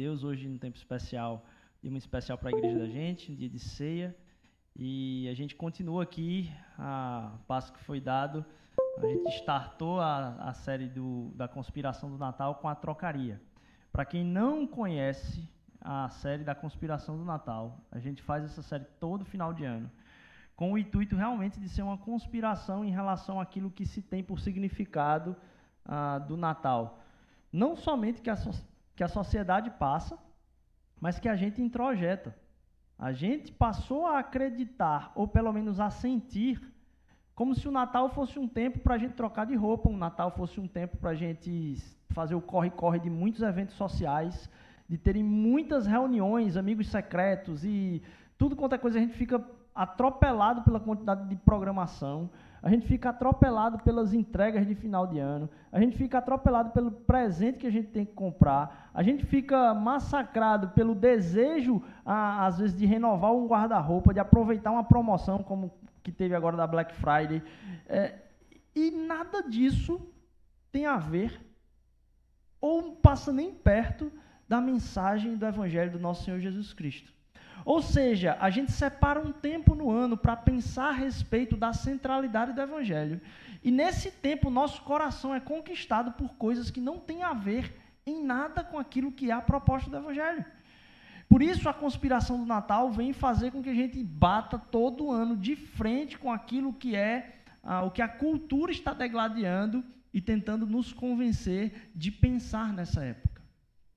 Deus. Hoje, num tempo especial, dia muito especial para a igreja da gente, um dia de ceia. E a gente continua aqui, a passo que foi dado, a gente startou a, a série do, da conspiração do Natal com a trocaria. Para quem não conhece a série da conspiração do Natal, a gente faz essa série todo final de ano, com o intuito realmente de ser uma conspiração em relação àquilo que se tem por significado ah, do Natal. Não somente que a, que a sociedade passa, mas que a gente introjeta. A gente passou a acreditar, ou pelo menos a sentir, como se o Natal fosse um tempo para a gente trocar de roupa, o Natal fosse um tempo para a gente fazer o corre-corre de muitos eventos sociais, de terem muitas reuniões, amigos secretos e tudo quanto é coisa, a gente fica atropelado pela quantidade de programação, a gente fica atropelado pelas entregas de final de ano, a gente fica atropelado pelo presente que a gente tem que comprar, a gente fica massacrado pelo desejo, às vezes, de renovar um guarda-roupa, de aproveitar uma promoção como que teve agora da Black Friday. É, e nada disso tem a ver, ou passa nem perto, da mensagem do Evangelho do nosso Senhor Jesus Cristo. Ou seja, a gente separa um tempo no ano para pensar a respeito da centralidade do Evangelho. E nesse tempo, nosso coração é conquistado por coisas que não têm a ver em nada com aquilo que é a proposta do Evangelho. Por isso, a conspiração do Natal vem fazer com que a gente bata todo ano de frente com aquilo que é ah, o que a cultura está degladiando e tentando nos convencer de pensar nessa época.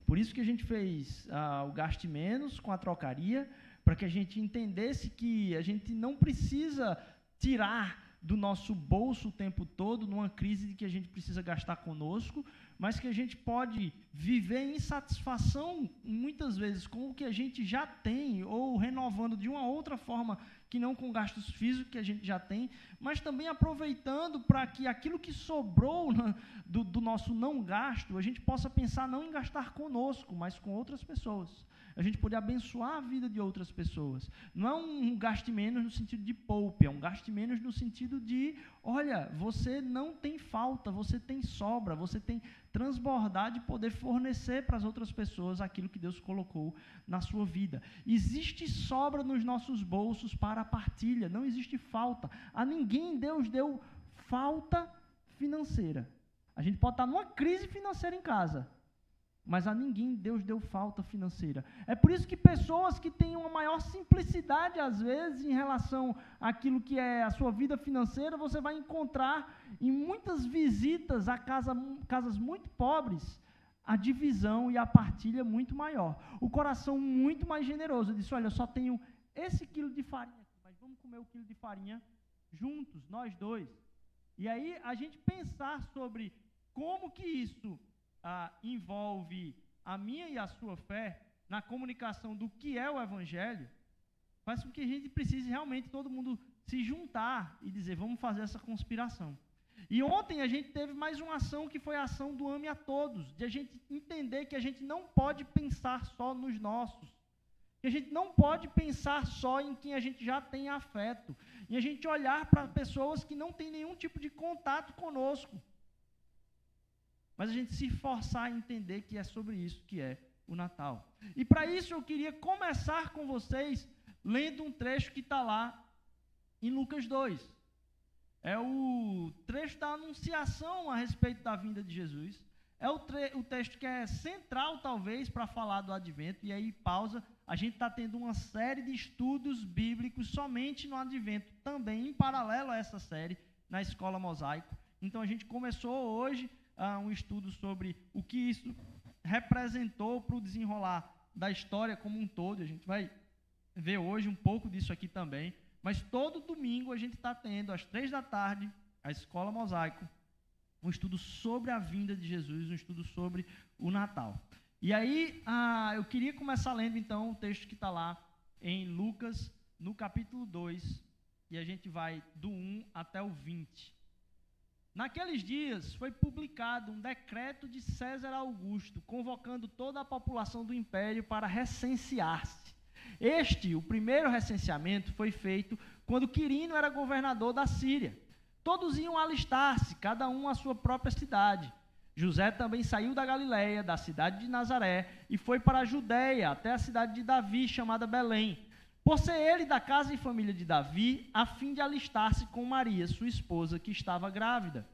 Por isso que a gente fez ah, o gaste menos com a trocaria, para que a gente entendesse que a gente não precisa tirar do nosso bolso o tempo todo numa crise de que a gente precisa gastar conosco, mas que a gente pode viver insatisfação muitas vezes com o que a gente já tem ou renovando de uma outra forma que não com gastos físicos que a gente já tem, mas também aproveitando para que aquilo que sobrou na, do, do nosso não gasto, a gente possa pensar não em gastar conosco, mas com outras pessoas a gente poder abençoar a vida de outras pessoas. Não é um gaste menos no sentido de poupe, é um gaste menos no sentido de, olha, você não tem falta, você tem sobra, você tem transbordar de poder fornecer para as outras pessoas aquilo que Deus colocou na sua vida. Existe sobra nos nossos bolsos para a partilha, não existe falta. A ninguém Deus deu falta financeira. A gente pode estar numa crise financeira em casa, mas a ninguém Deus deu falta financeira. É por isso que pessoas que têm uma maior simplicidade, às vezes, em relação àquilo que é a sua vida financeira, você vai encontrar em muitas visitas a casa, casas muito pobres, a divisão e a partilha muito maior. O coração muito mais generoso. Eu disse: Olha, eu só tenho esse quilo de farinha mas vamos comer o quilo de farinha juntos, nós dois. E aí a gente pensar sobre como que isso ah, envolve a minha e a sua fé na comunicação do que é o Evangelho, faz com que a gente precise realmente todo mundo se juntar e dizer, vamos fazer essa conspiração. E ontem a gente teve mais uma ação que foi a ação do Ame a Todos, de a gente entender que a gente não pode pensar só nos nossos, que a gente não pode pensar só em quem a gente já tem afeto, e a gente olhar para pessoas que não têm nenhum tipo de contato conosco. Mas a gente se forçar a entender que é sobre isso que é o Natal. E para isso eu queria começar com vocês lendo um trecho que está lá em Lucas 2. É o trecho da anunciação a respeito da vinda de Jesus. É o, o texto que é central, talvez, para falar do advento. E aí, pausa. A gente está tendo uma série de estudos bíblicos somente no advento, também em paralelo a essa série, na Escola Mosaico. Então, a gente começou hoje uh, um estudo sobre o que isso representou para o desenrolar da história como um todo. A gente vai ver hoje um pouco disso aqui também. Mas todo domingo a gente está tendo, às três da tarde, a Escola Mosaico, um estudo sobre a vinda de Jesus, um estudo sobre o Natal. E aí, ah, eu queria começar lendo então o texto que está lá em Lucas, no capítulo 2, e a gente vai do 1 até o 20. Naqueles dias foi publicado um decreto de César Augusto, convocando toda a população do império para recensear-se. Este, o primeiro recenseamento, foi feito quando Quirino era governador da Síria. Todos iam alistar-se, cada um à sua própria cidade. José também saiu da Galiléia, da cidade de Nazaré, e foi para a Judéia, até a cidade de Davi, chamada Belém, por ser ele da casa e família de Davi, a fim de alistar-se com Maria, sua esposa, que estava grávida.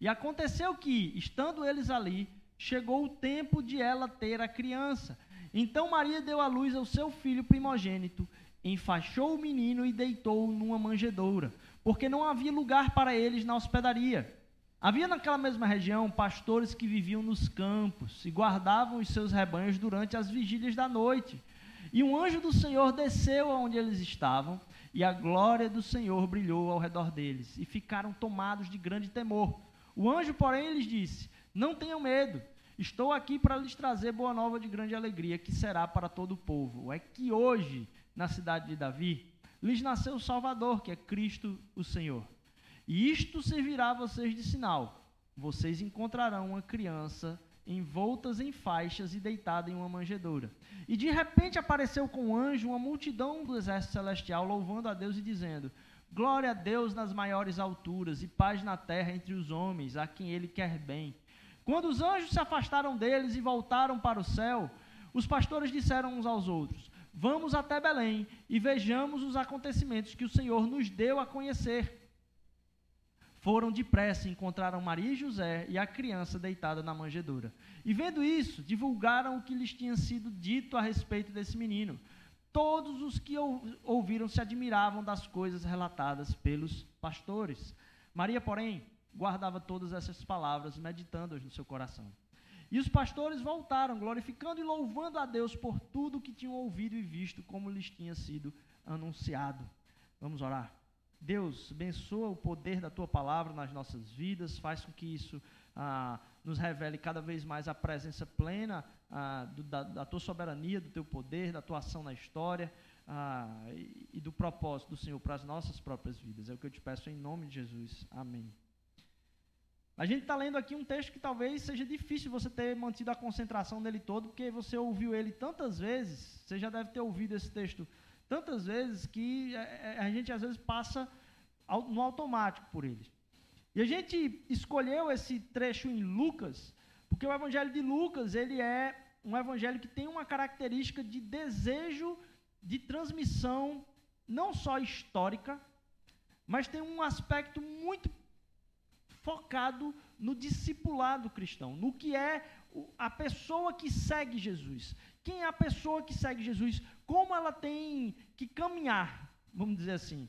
E aconteceu que, estando eles ali, chegou o tempo de ela ter a criança. Então Maria deu à luz ao seu filho primogênito, enfaixou o menino e deitou-o numa manjedoura, porque não havia lugar para eles na hospedaria. Havia naquela mesma região pastores que viviam nos campos e guardavam os seus rebanhos durante as vigílias da noite. E um anjo do Senhor desceu aonde eles estavam, e a glória do Senhor brilhou ao redor deles, e ficaram tomados de grande temor. O anjo, porém, lhes disse: Não tenham medo, estou aqui para lhes trazer boa nova de grande alegria, que será para todo o povo. É que hoje, na cidade de Davi, lhes nasceu o Salvador, que é Cristo o Senhor. E isto servirá a vocês de sinal: vocês encontrarão uma criança envoltas em faixas e deitada em uma manjedoura. E de repente apareceu com um anjo uma multidão do exército celestial, louvando a Deus e dizendo: Glória a Deus nas maiores alturas e paz na terra entre os homens, a quem ele quer bem. Quando os anjos se afastaram deles e voltaram para o céu, os pastores disseram uns aos outros: Vamos até Belém e vejamos os acontecimentos que o Senhor nos deu a conhecer. Foram depressa e encontraram Maria e José e a criança deitada na manjedoura. E vendo isso, divulgaram o que lhes tinha sido dito a respeito desse menino. Todos os que ouviram se admiravam das coisas relatadas pelos pastores. Maria, porém, guardava todas essas palavras, meditando-as no seu coração. E os pastores voltaram, glorificando e louvando a Deus por tudo que tinham ouvido e visto, como lhes tinha sido anunciado. Vamos orar. Deus, abençoa o poder da tua palavra nas nossas vidas, faz com que isso ah, nos revele cada vez mais a presença plena ah, do, da, da, tua soberania, do teu poder, da tua ação na história ah, e, e, do propósito do Senhor para as nossas próprias vidas. É o que eu te peço em nome de Jesus. Amém. A gente está lendo aqui um texto que talvez seja difícil você ter mantido a concentração nele todo, porque você ouviu ele tantas vezes, você já deve ter ouvido esse texto tantas vezes que é, é, a gente às vezes passa no automático por ele. E a gente escolheu esse trecho em Lucas, porque o evangelho de Lucas, ele é um evangelho que tem uma característica de desejo de transmissão não só histórica, mas tem um aspecto muito focado no discipulado cristão, no que é a pessoa que segue Jesus. Quem é a pessoa que segue Jesus? Como ela tem que caminhar, vamos dizer assim.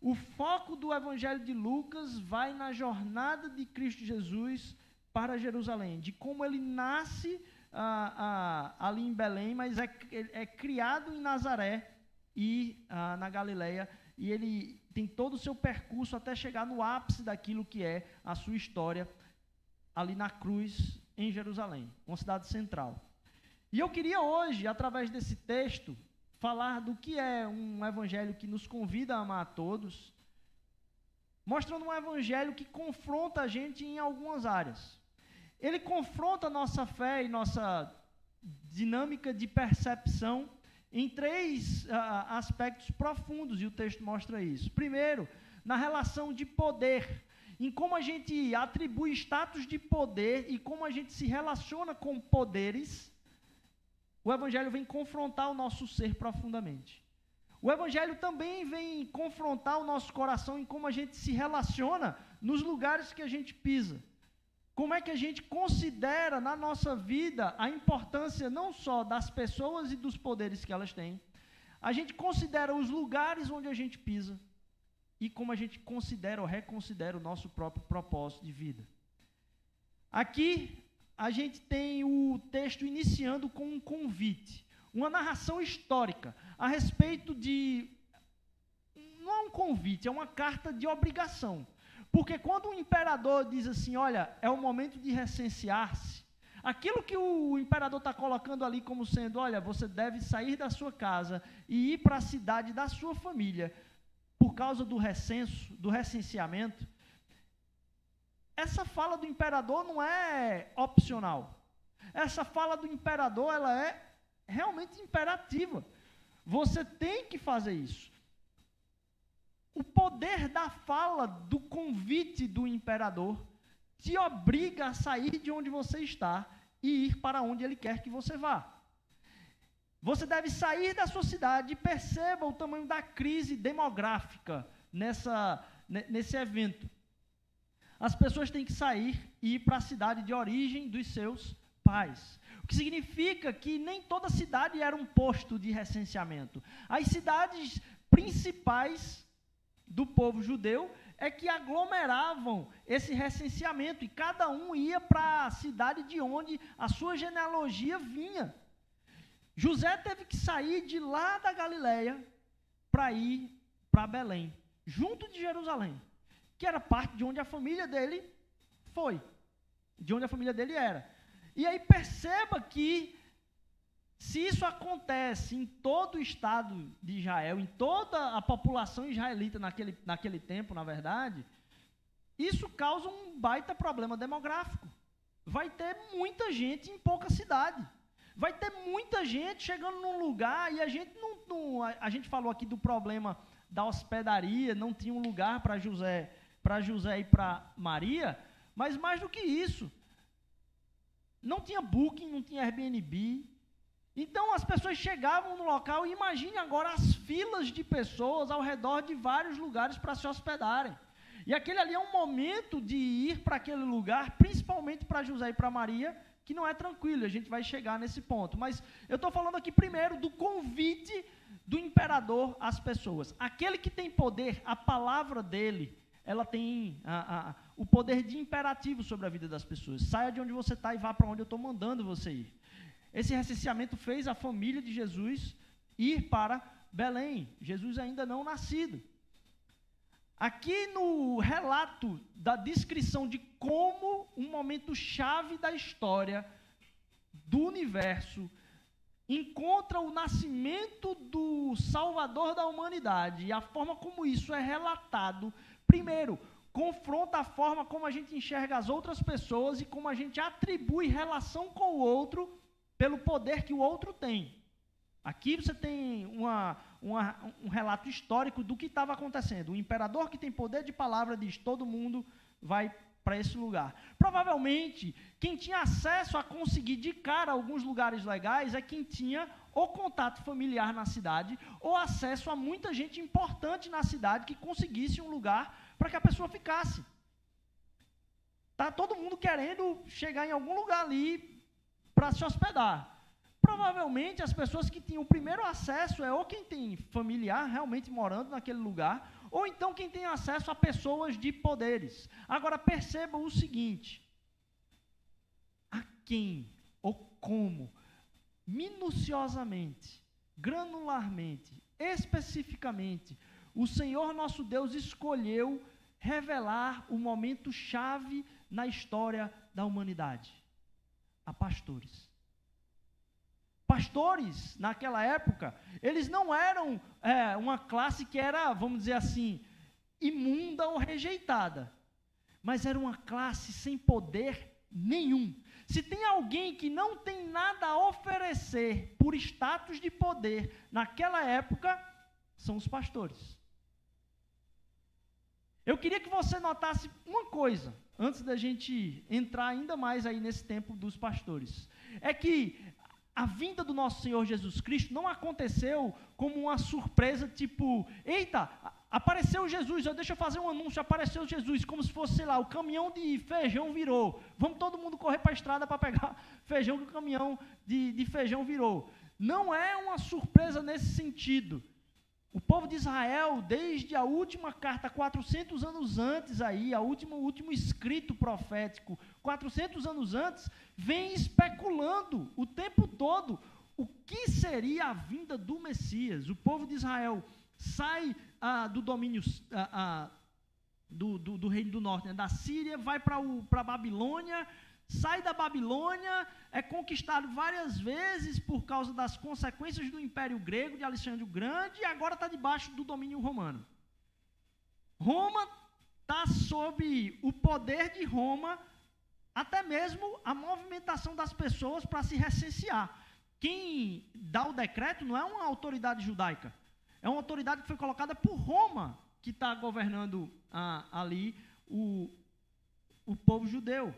O foco do Evangelho de Lucas vai na jornada de Cristo Jesus para Jerusalém, de como ele nasce ah, ah, ali em Belém, mas é, é criado em Nazaré e ah, na Galileia, e ele tem todo o seu percurso até chegar no ápice daquilo que é a sua história ali na cruz em Jerusalém, uma cidade central. E eu queria hoje, através desse texto, falar do que é um evangelho que nos convida a amar a todos, mostrando um evangelho que confronta a gente em algumas áreas. Ele confronta nossa fé e nossa dinâmica de percepção em três uh, aspectos profundos, e o texto mostra isso. Primeiro, na relação de poder, em como a gente atribui status de poder e como a gente se relaciona com poderes o Evangelho vem confrontar o nosso ser profundamente. O Evangelho também vem confrontar o nosso coração em como a gente se relaciona nos lugares que a gente pisa. Como é que a gente considera na nossa vida a importância não só das pessoas e dos poderes que elas têm, a gente considera os lugares onde a gente pisa e como a gente considera ou reconsidera o nosso próprio propósito de vida. Aqui a gente tem o texto iniciando com um convite, uma narração histórica a respeito de. Não é um convite, é uma carta de obrigação. Porque quando o imperador diz assim: olha, é o momento de recensear-se, aquilo que o imperador está colocando ali como sendo: olha, você deve sair da sua casa e ir para a cidade da sua família, por causa do recenso, do recenseamento, essa fala do imperador não é opcional. Essa fala do imperador, ela é realmente imperativa. Você tem que fazer isso. O poder da fala, do convite do imperador, te obriga a sair de onde você está e ir para onde ele quer que você vá. Você deve sair da sua cidade e perceba o tamanho da crise demográfica nessa, nesse evento. As pessoas têm que sair e ir para a cidade de origem dos seus pais. O que significa que nem toda cidade era um posto de recenseamento. As cidades principais do povo judeu é que aglomeravam esse recenseamento e cada um ia para a cidade de onde a sua genealogia vinha. José teve que sair de lá da Galileia para ir para Belém, junto de Jerusalém, que era parte de onde a família dele foi, de onde a família dele era. E aí perceba que se isso acontece em todo o estado de Israel, em toda a população israelita naquele, naquele tempo, na verdade, isso causa um baita problema demográfico. Vai ter muita gente em pouca cidade. Vai ter muita gente chegando num lugar e a gente não, não a, gente falou aqui do problema da hospedaria, não tinha um lugar para José, para José e para Maria, mas mais do que isso, não tinha booking, não tinha Airbnb. Então as pessoas chegavam no local e imagine agora as filas de pessoas ao redor de vários lugares para se hospedarem. E aquele ali é um momento de ir para aquele lugar, principalmente para José e para Maria, que não é tranquilo, a gente vai chegar nesse ponto. Mas eu estou falando aqui primeiro do convite do imperador às pessoas. Aquele que tem poder, a palavra dele, ela tem a, a, o poder de imperativo sobre a vida das pessoas. Saia de onde você está e vá para onde eu estou mandando você ir. Esse recenseamento fez a família de Jesus ir para Belém. Jesus ainda não nascido. Aqui no relato da descrição de como um momento chave da história do universo encontra o nascimento do Salvador da humanidade e a forma como isso é relatado, primeiro, confronta a forma como a gente enxerga as outras pessoas e como a gente atribui relação com o outro pelo poder que o outro tem. Aqui você tem uma, uma, um relato histórico do que estava acontecendo. O imperador que tem poder de palavra diz: todo mundo vai para esse lugar. Provavelmente, quem tinha acesso a conseguir de cara alguns lugares legais é quem tinha ou contato familiar na cidade ou acesso a muita gente importante na cidade que conseguisse um lugar para que a pessoa ficasse. Tá todo mundo querendo chegar em algum lugar ali para se hospedar. Provavelmente as pessoas que tinham o primeiro acesso é ou quem tem familiar realmente morando naquele lugar, ou então quem tem acesso a pessoas de poderes. Agora perceba o seguinte: a quem ou como, minuciosamente, granularmente, especificamente, o Senhor nosso Deus escolheu revelar o momento chave na história da humanidade? A pastores pastores naquela época, eles não eram é, uma classe que era, vamos dizer assim, imunda ou rejeitada, mas era uma classe sem poder nenhum. Se tem alguém que não tem nada a oferecer por status de poder naquela época, são os pastores. Eu queria que você notasse uma coisa, antes da gente entrar ainda mais aí nesse tempo dos pastores. É que a vinda do nosso Senhor Jesus Cristo não aconteceu como uma surpresa, tipo, eita, apareceu Jesus, deixa eu fazer um anúncio, apareceu Jesus, como se fosse, sei lá, o caminhão de feijão virou. Vamos todo mundo correr para a estrada para pegar feijão que o caminhão de, de feijão virou. Não é uma surpresa nesse sentido. O povo de Israel, desde a última carta, 400 anos antes aí, a última, o último escrito profético, 400 anos antes, vem especulando o tempo todo o que seria a vinda do Messias. O povo de Israel sai ah, do domínio ah, ah, do, do, do, reino do norte, né, da Síria, vai para a Babilônia, sai da Babilônia, é conquistado várias vezes por causa das consequências do Império Grego de Alexandre o Grande e agora está debaixo do domínio romano. Roma está sob o poder de Roma, até mesmo a movimentação das pessoas para se recensear. Quem dá o decreto não é uma autoridade judaica, é uma autoridade que foi colocada por Roma, que está governando ah, ali o, o povo judeu.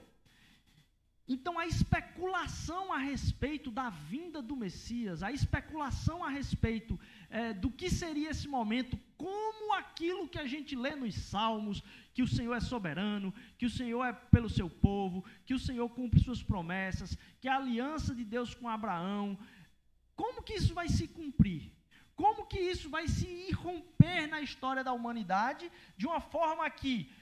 Então, a especulação a respeito da vinda do Messias, a especulação a respeito é, do que seria esse momento, como aquilo que a gente lê nos Salmos, que o Senhor é soberano, que o Senhor é pelo seu povo, que o Senhor cumpre suas promessas, que a aliança de Deus com Abraão, como que isso vai se cumprir? Como que isso vai se irromper na história da humanidade de uma forma que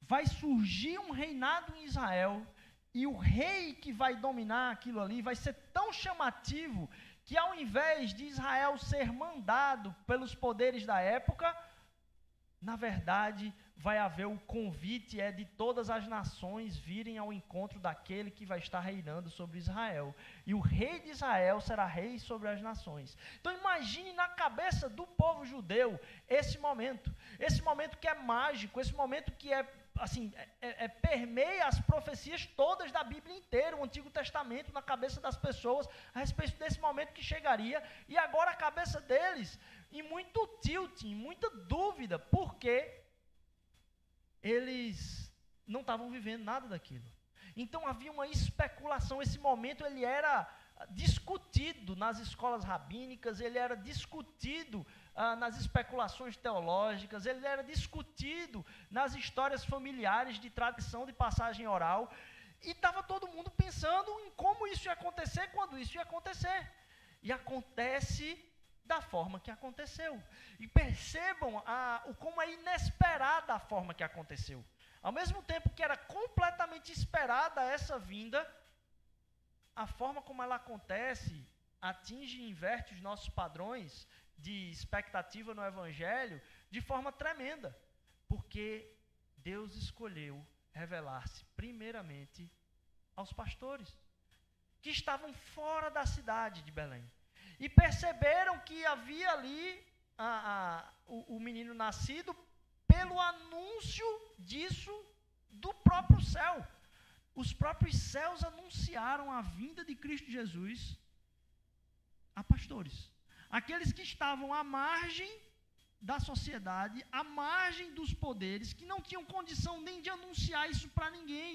vai surgir um reinado em Israel e o rei que vai dominar aquilo ali vai ser tão chamativo que ao invés de Israel ser mandado pelos poderes da época, na verdade, vai haver o convite é de todas as nações virem ao encontro daquele que vai estar reinando sobre Israel. E o rei de Israel será rei sobre as nações. Então imagine na cabeça do povo judeu esse momento, esse momento que é mágico, esse momento que é assim, é, é, é, permeia as profecias todas da Bíblia inteira, o Antigo Testamento na cabeça das pessoas a respeito desse momento que chegaria, e agora a cabeça deles em muito tilt, em muita dúvida, porque eles não estavam vivendo nada daquilo. Então havia uma especulação, esse momento ele era discutido nas escolas rabínicas, ele era discutido ah, nas especulações teológicas, ele era discutido nas histórias familiares de tradição de passagem oral, e estava todo mundo pensando em como isso ia acontecer, quando isso ia acontecer. E acontece da forma que aconteceu. E percebam a, o como é inesperada a forma que aconteceu. Ao mesmo tempo que era completamente esperada essa vinda, a forma como ela acontece atinge e inverte os nossos padrões de expectativa no Evangelho de forma tremenda, porque Deus escolheu revelar-se primeiramente aos pastores que estavam fora da cidade de Belém e perceberam que havia ali a, a, o, o menino nascido pelo anúncio disso do próprio céu. Os próprios céus anunciaram a vinda de Cristo Jesus a pastores aqueles que estavam à margem da sociedade, à margem dos poderes, que não tinham condição nem de anunciar isso para ninguém.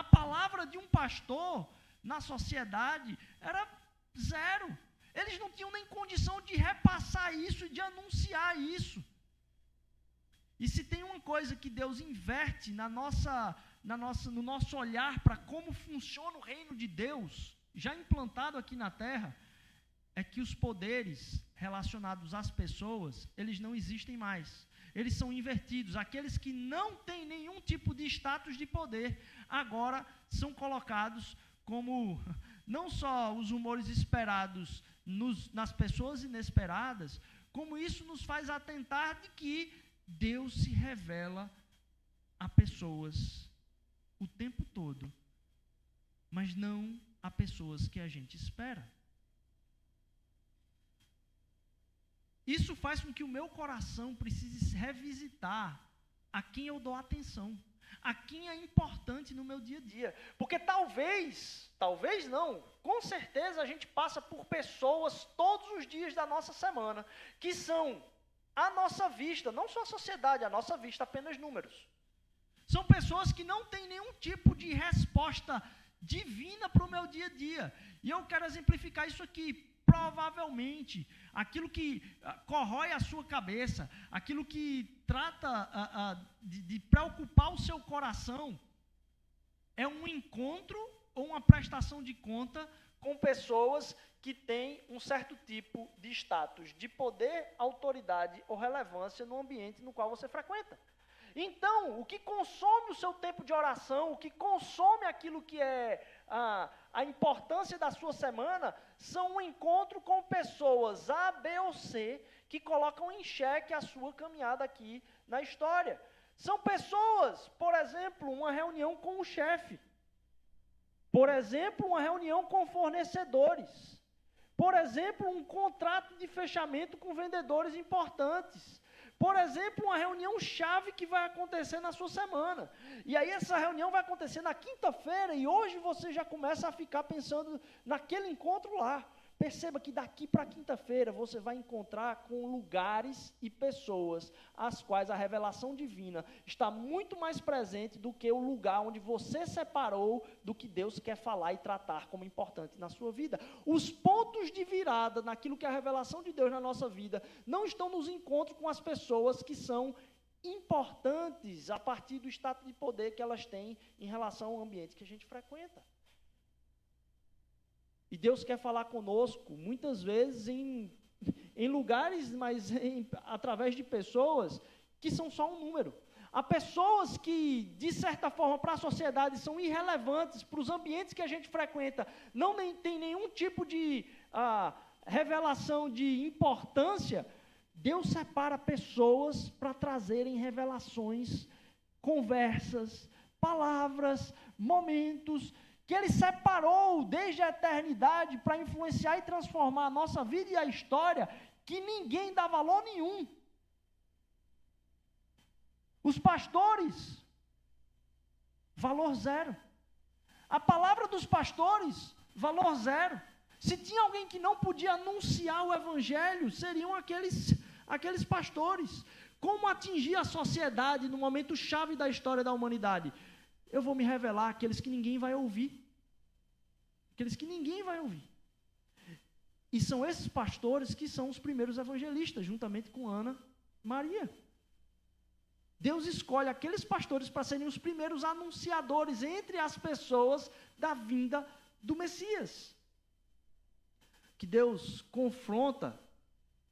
A palavra de um pastor na sociedade era zero. Eles não tinham nem condição de repassar isso, de anunciar isso. E se tem uma coisa que Deus inverte na nossa, na nossa, no nosso olhar para como funciona o reino de Deus, já implantado aqui na terra, é que os poderes relacionados às pessoas, eles não existem mais. Eles são invertidos. Aqueles que não têm nenhum tipo de status de poder, agora são colocados como não só os humores esperados nos, nas pessoas inesperadas, como isso nos faz atentar de que Deus se revela a pessoas o tempo todo, mas não a pessoas que a gente espera. Isso faz com que o meu coração precise revisitar a quem eu dou atenção, a quem é importante no meu dia a dia. Porque talvez, talvez não, com certeza a gente passa por pessoas todos os dias da nossa semana que são à nossa vista, não só a sociedade, à nossa vista apenas números. São pessoas que não têm nenhum tipo de resposta divina para o meu dia a dia. E eu quero exemplificar isso aqui provavelmente aquilo que uh, corrói a sua cabeça, aquilo que trata uh, uh, de, de preocupar o seu coração, é um encontro ou uma prestação de conta com pessoas que têm um certo tipo de status de poder, autoridade ou relevância no ambiente no qual você frequenta. Então, o que consome o seu tempo de oração, o que consome aquilo que é a, a importância da sua semana, são um encontro com pessoas A, B ou C que colocam em xeque a sua caminhada aqui na história. São pessoas, por exemplo, uma reunião com o chefe. Por exemplo, uma reunião com fornecedores. Por exemplo, um contrato de fechamento com vendedores importantes. Por exemplo, uma reunião chave que vai acontecer na sua semana. E aí essa reunião vai acontecer na quinta-feira e hoje você já começa a ficar pensando naquele encontro lá. Perceba que daqui para quinta-feira você vai encontrar com lugares e pessoas as quais a revelação divina está muito mais presente do que o lugar onde você separou do que Deus quer falar e tratar como importante na sua vida. Os pontos de virada naquilo que é a revelação de Deus na nossa vida não estão nos encontros com as pessoas que são importantes a partir do status de poder que elas têm em relação ao ambiente que a gente frequenta. E Deus quer falar conosco, muitas vezes em, em lugares, mas em, através de pessoas que são só um número. Há pessoas que, de certa forma, para a sociedade são irrelevantes, para os ambientes que a gente frequenta, não nem, tem nenhum tipo de ah, revelação de importância. Deus separa pessoas para trazerem revelações, conversas, palavras, momentos que Ele separou desde a eternidade para influenciar e transformar a nossa vida e a história, que ninguém dá valor nenhum. Os pastores, valor zero. A palavra dos pastores, valor zero. Se tinha alguém que não podia anunciar o evangelho, seriam aqueles, aqueles pastores. Como atingir a sociedade no momento chave da história da humanidade? Eu vou me revelar aqueles que ninguém vai ouvir. Aqueles que ninguém vai ouvir. E são esses pastores que são os primeiros evangelistas, juntamente com Ana Maria. Deus escolhe aqueles pastores para serem os primeiros anunciadores entre as pessoas da vinda do Messias. Que Deus confronta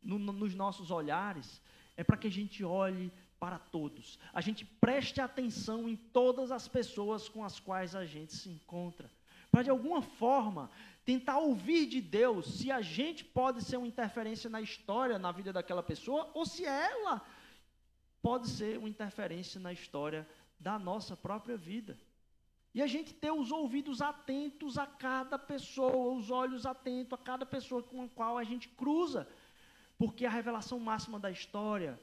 no, nos nossos olhares é para que a gente olhe para todos. A gente preste atenção em todas as pessoas com as quais a gente se encontra. Para de alguma forma tentar ouvir de Deus se a gente pode ser uma interferência na história, na vida daquela pessoa, ou se ela pode ser uma interferência na história da nossa própria vida. E a gente ter os ouvidos atentos a cada pessoa, os olhos atentos a cada pessoa com a qual a gente cruza, porque a revelação máxima da história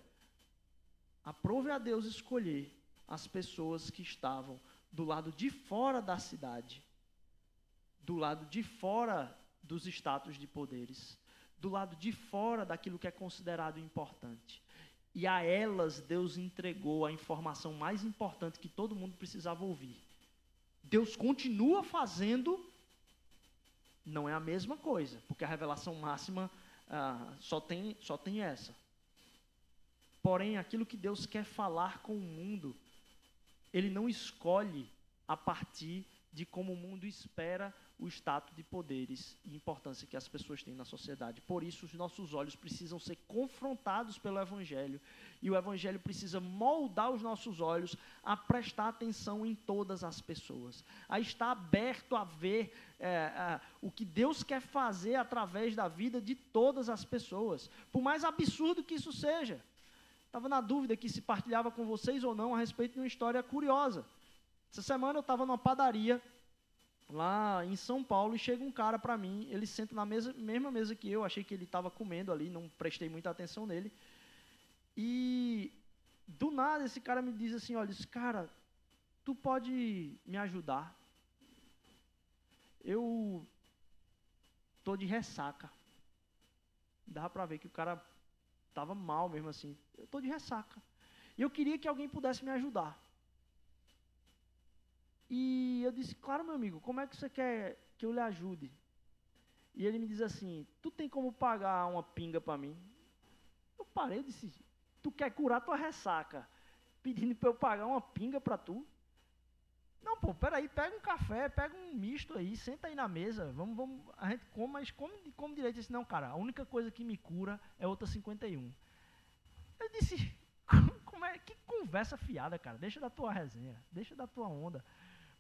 Aprove a Deus escolher as pessoas que estavam do lado de fora da cidade, do lado de fora dos status de poderes, do lado de fora daquilo que é considerado importante. E a elas Deus entregou a informação mais importante que todo mundo precisava ouvir. Deus continua fazendo, não é a mesma coisa, porque a revelação máxima ah, só, tem, só tem essa. Porém, aquilo que Deus quer falar com o mundo, Ele não escolhe a partir de como o mundo espera o status de poderes e importância que as pessoas têm na sociedade. Por isso, os nossos olhos precisam ser confrontados pelo Evangelho e o Evangelho precisa moldar os nossos olhos a prestar atenção em todas as pessoas, a estar aberto a ver é, é, o que Deus quer fazer através da vida de todas as pessoas, por mais absurdo que isso seja. Estava na dúvida aqui se partilhava com vocês ou não a respeito de uma história curiosa. Essa semana eu estava numa padaria lá em São Paulo e chega um cara para mim, ele senta na mesa, mesma mesa que eu, achei que ele estava comendo ali, não prestei muita atenção nele. E do nada esse cara me diz assim, olha, cara, tu pode me ajudar? Eu tô de ressaca. Dá para ver que o cara Estava mal mesmo assim. Eu estou de ressaca. E eu queria que alguém pudesse me ajudar. E eu disse, claro, meu amigo, como é que você quer que eu lhe ajude? E ele me diz assim, tu tem como pagar uma pinga para mim? Eu parei e disse, tu quer curar tua ressaca, pedindo para eu pagar uma pinga para tu? Não, pô, peraí, pega um café, pega um misto aí, senta aí na mesa, vamos, vamos, a gente come, mas come, come direito. Eu disse, não, cara, a única coisa que me cura é outra 51. Eu disse, como é, que conversa fiada, cara, deixa da tua resenha, deixa da tua onda.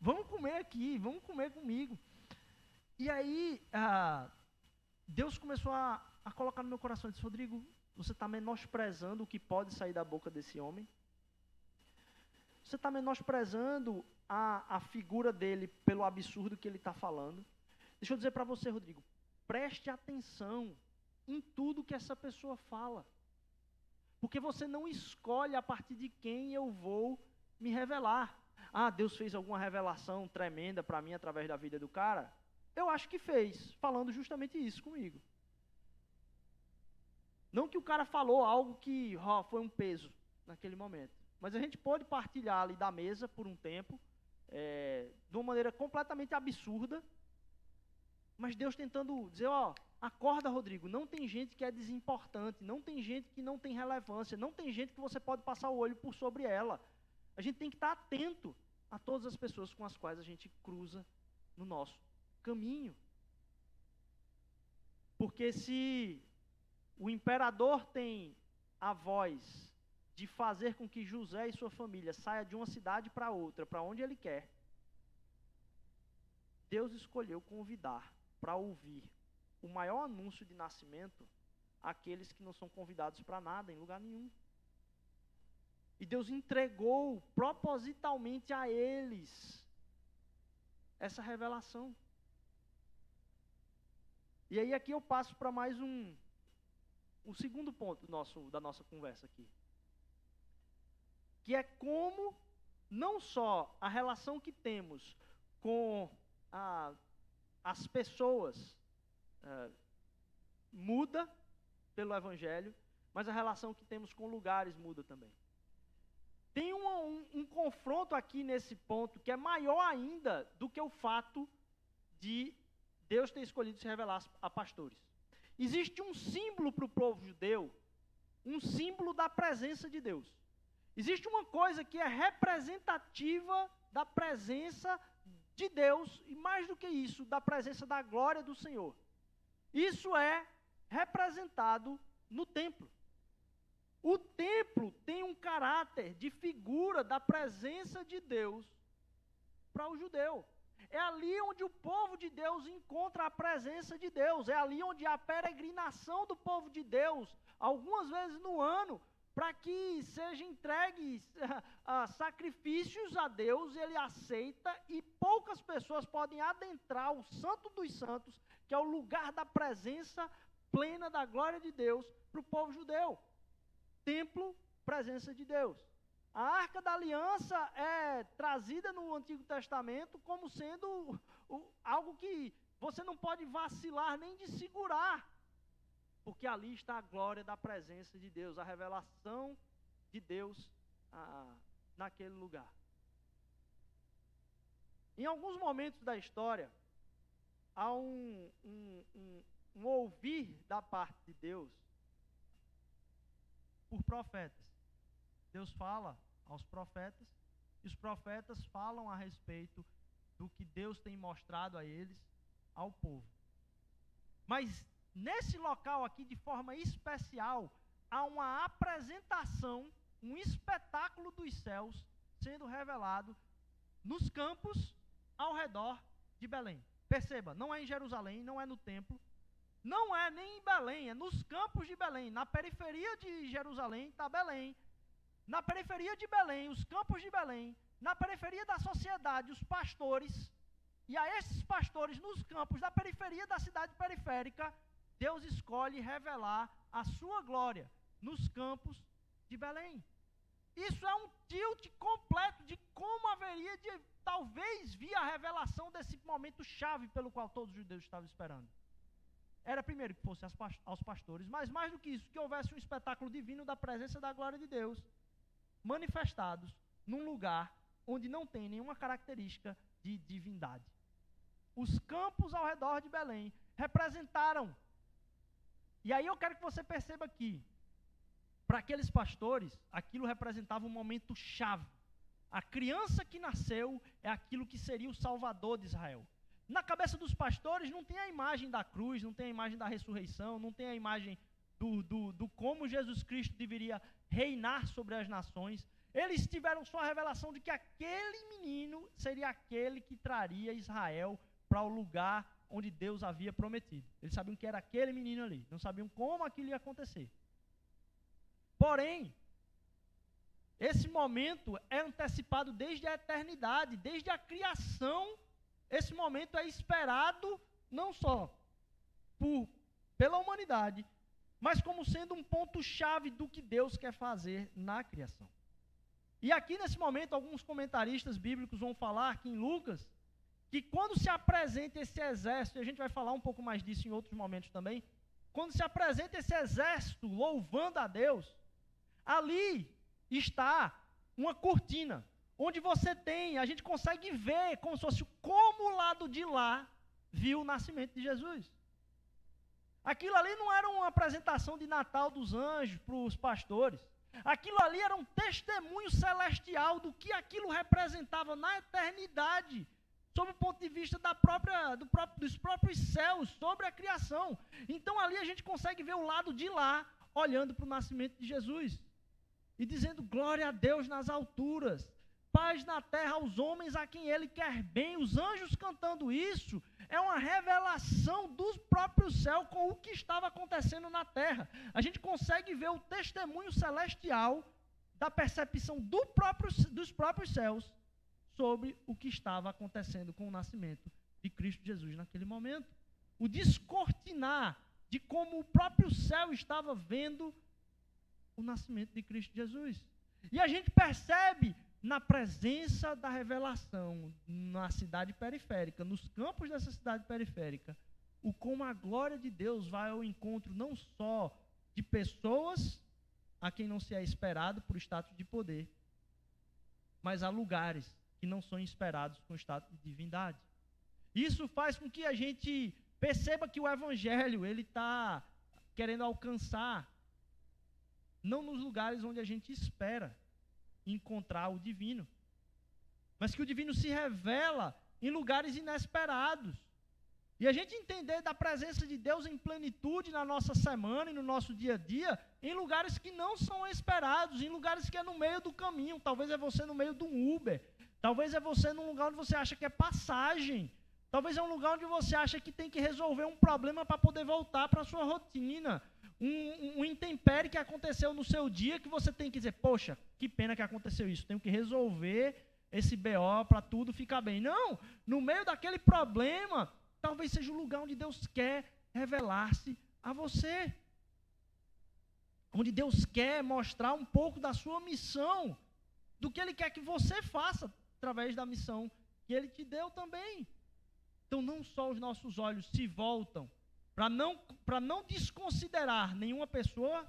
Vamos comer aqui, vamos comer comigo. E aí, ah, Deus começou a, a colocar no meu coração, disse, Rodrigo, você está menosprezando o que pode sair da boca desse homem? Você está menosprezando a, a figura dele pelo absurdo que ele está falando. Deixa eu dizer para você, Rodrigo, preste atenção em tudo que essa pessoa fala. Porque você não escolhe a partir de quem eu vou me revelar. Ah, Deus fez alguma revelação tremenda para mim através da vida do cara? Eu acho que fez, falando justamente isso comigo. Não que o cara falou algo que ó, foi um peso naquele momento. Mas a gente pode partilhar ali da mesa por um tempo, é, de uma maneira completamente absurda. Mas Deus tentando dizer, ó, acorda, Rodrigo, não tem gente que é desimportante, não tem gente que não tem relevância, não tem gente que você pode passar o olho por sobre ela. A gente tem que estar atento a todas as pessoas com as quais a gente cruza no nosso caminho. Porque se o imperador tem a voz de fazer com que José e sua família saia de uma cidade para outra, para onde ele quer. Deus escolheu convidar para ouvir o maior anúncio de nascimento aqueles que não são convidados para nada, em lugar nenhum. E Deus entregou propositalmente a eles essa revelação. E aí aqui eu passo para mais um o segundo ponto nosso, da nossa conversa aqui. Que é como não só a relação que temos com a, as pessoas uh, muda pelo Evangelho, mas a relação que temos com lugares muda também. Tem um, um, um, confronto aqui nesse ponto que é maior ainda do que o fato de Deus ter escolhido se revelar a pastores. Existe um símbolo para o povo judeu, um símbolo da presença de Deus. Existe uma coisa que é representativa da presença de Deus, e mais do que isso, da presença da glória do Senhor. Isso é representado no templo. O templo tem um caráter de figura da presença de Deus para o judeu. É ali onde o povo de Deus encontra a presença de Deus. É ali onde a peregrinação do povo de Deus, algumas vezes no ano, para que seja entregues uh, sacrifícios a Deus, ele aceita e poucas pessoas podem adentrar o Santo dos Santos, que é o lugar da presença plena da glória de Deus para o povo judeu. Templo, presença de Deus. A arca da aliança é trazida no Antigo Testamento como sendo o, algo que você não pode vacilar nem de segurar, porque ali está a glória da presença de Deus, a revelação de Deus ah, naquele lugar. Em alguns momentos da história, há um, um, um, um ouvir da parte de Deus por profetas. Deus fala aos profetas, e os profetas falam a respeito do que Deus tem mostrado a eles, ao povo. Mas nesse local aqui, de forma especial, há uma apresentação, um espetáculo dos céus sendo revelado nos campos ao redor de Belém. Perceba, não é em Jerusalém, não é no templo, não é nem em Belém, é nos campos de Belém. Na periferia de Jerusalém está Belém, na periferia de Belém, os campos de Belém, na periferia da sociedade, os pastores, e a esses pastores nos campos da periferia da cidade periférica, Deus escolhe revelar a sua glória nos campos de Belém. Isso é um tilt completo de como haveria de talvez vir a revelação desse momento chave pelo qual todos os judeus estavam esperando. Era primeiro que fosse aos pastores, mas mais do que isso, que houvesse um espetáculo divino da presença da glória de Deus manifestados num lugar onde não tem nenhuma característica de divindade. Os campos ao redor de Belém representaram. E aí eu quero que você perceba aqui, para aqueles pastores, aquilo representava um momento chave. A criança que nasceu é aquilo que seria o salvador de Israel. Na cabeça dos pastores não tem a imagem da cruz, não tem a imagem da ressurreição, não tem a imagem do, do, do como Jesus Cristo deveria reinar sobre as nações, eles tiveram só a revelação de que aquele menino seria aquele que traria Israel para o lugar onde Deus havia prometido. Eles sabiam que era aquele menino ali, não sabiam como aquilo ia acontecer. Porém, esse momento é antecipado desde a eternidade, desde a criação. Esse momento é esperado não só por, pela humanidade, mas como sendo um ponto-chave do que Deus quer fazer na criação. E aqui nesse momento, alguns comentaristas bíblicos vão falar que em Lucas, que quando se apresenta esse exército, e a gente vai falar um pouco mais disso em outros momentos também, quando se apresenta esse exército louvando a Deus, ali está uma cortina, onde você tem, a gente consegue ver como se fosse como o lado de lá viu o nascimento de Jesus. Aquilo ali não era uma apresentação de Natal dos anjos para os pastores. Aquilo ali era um testemunho celestial do que aquilo representava na eternidade, sob o ponto de vista da própria, do próprio, dos próprios céus, sobre a criação. Então ali a gente consegue ver o lado de lá, olhando para o nascimento de Jesus e dizendo glória a Deus nas alturas, paz na terra aos homens a quem ele quer bem. Os anjos cantando isso é uma revelação do próprio céu com o que estava acontecendo na terra. A gente consegue ver o testemunho celestial da percepção do próprio, dos próprios céus sobre o que estava acontecendo com o nascimento de Cristo Jesus naquele momento. O descortinar de como o próprio céu estava vendo o nascimento de Cristo Jesus. E a gente percebe na presença da revelação na cidade periférica, nos campos dessa cidade periférica, o como a glória de Deus vai ao encontro não só de pessoas a quem não se é esperado por status de poder, mas a lugares que não são esperados com status de divindade. Isso faz com que a gente perceba que o evangelho ele está querendo alcançar não nos lugares onde a gente espera, encontrar o divino. Mas que o divino se revela em lugares inesperados. E a gente entender da presença de Deus em plenitude na nossa semana e no nosso dia a dia, em lugares que não são esperados, em lugares que é no meio do caminho. Talvez é você no meio de um Uber. Talvez é você num lugar onde você acha que é passagem. Talvez é um lugar onde você acha que tem que resolver um problema para poder voltar para a sua rotina um, um intempérie que aconteceu no seu dia que você tem que dizer, poxa, que pena que aconteceu isso, tenho que resolver esse BO para tudo ficar bem. Não, no meio daquele problema, talvez seja o lugar onde Deus quer revelar-se a você. Onde Deus quer mostrar um pouco da sua missão, do que Ele quer que você faça através da missão que Ele te deu também. Então, não só os nossos olhos se voltam para não, não desconsiderar nenhuma pessoa,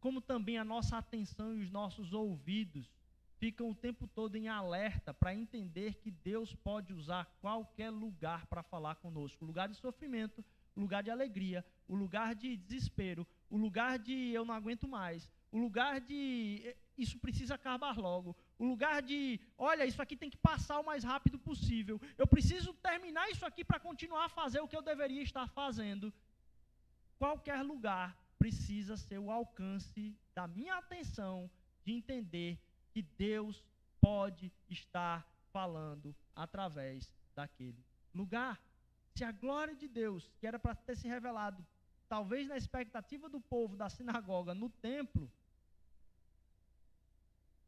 como também a nossa atenção e os nossos ouvidos ficam o tempo todo em alerta para entender que Deus pode usar qualquer lugar para falar conosco lugar de sofrimento, lugar de alegria, o lugar de desespero, o lugar de eu não aguento mais, o lugar de eh, isso precisa acabar logo, o lugar de, olha, isso aqui tem que passar o mais rápido possível. Eu preciso terminar isso aqui para continuar a fazer o que eu deveria estar fazendo. Qualquer lugar precisa ser o alcance da minha atenção de entender que Deus pode estar falando através daquele lugar. Se a glória de Deus, que era para ter se revelado, talvez na expectativa do povo da sinagoga, no templo,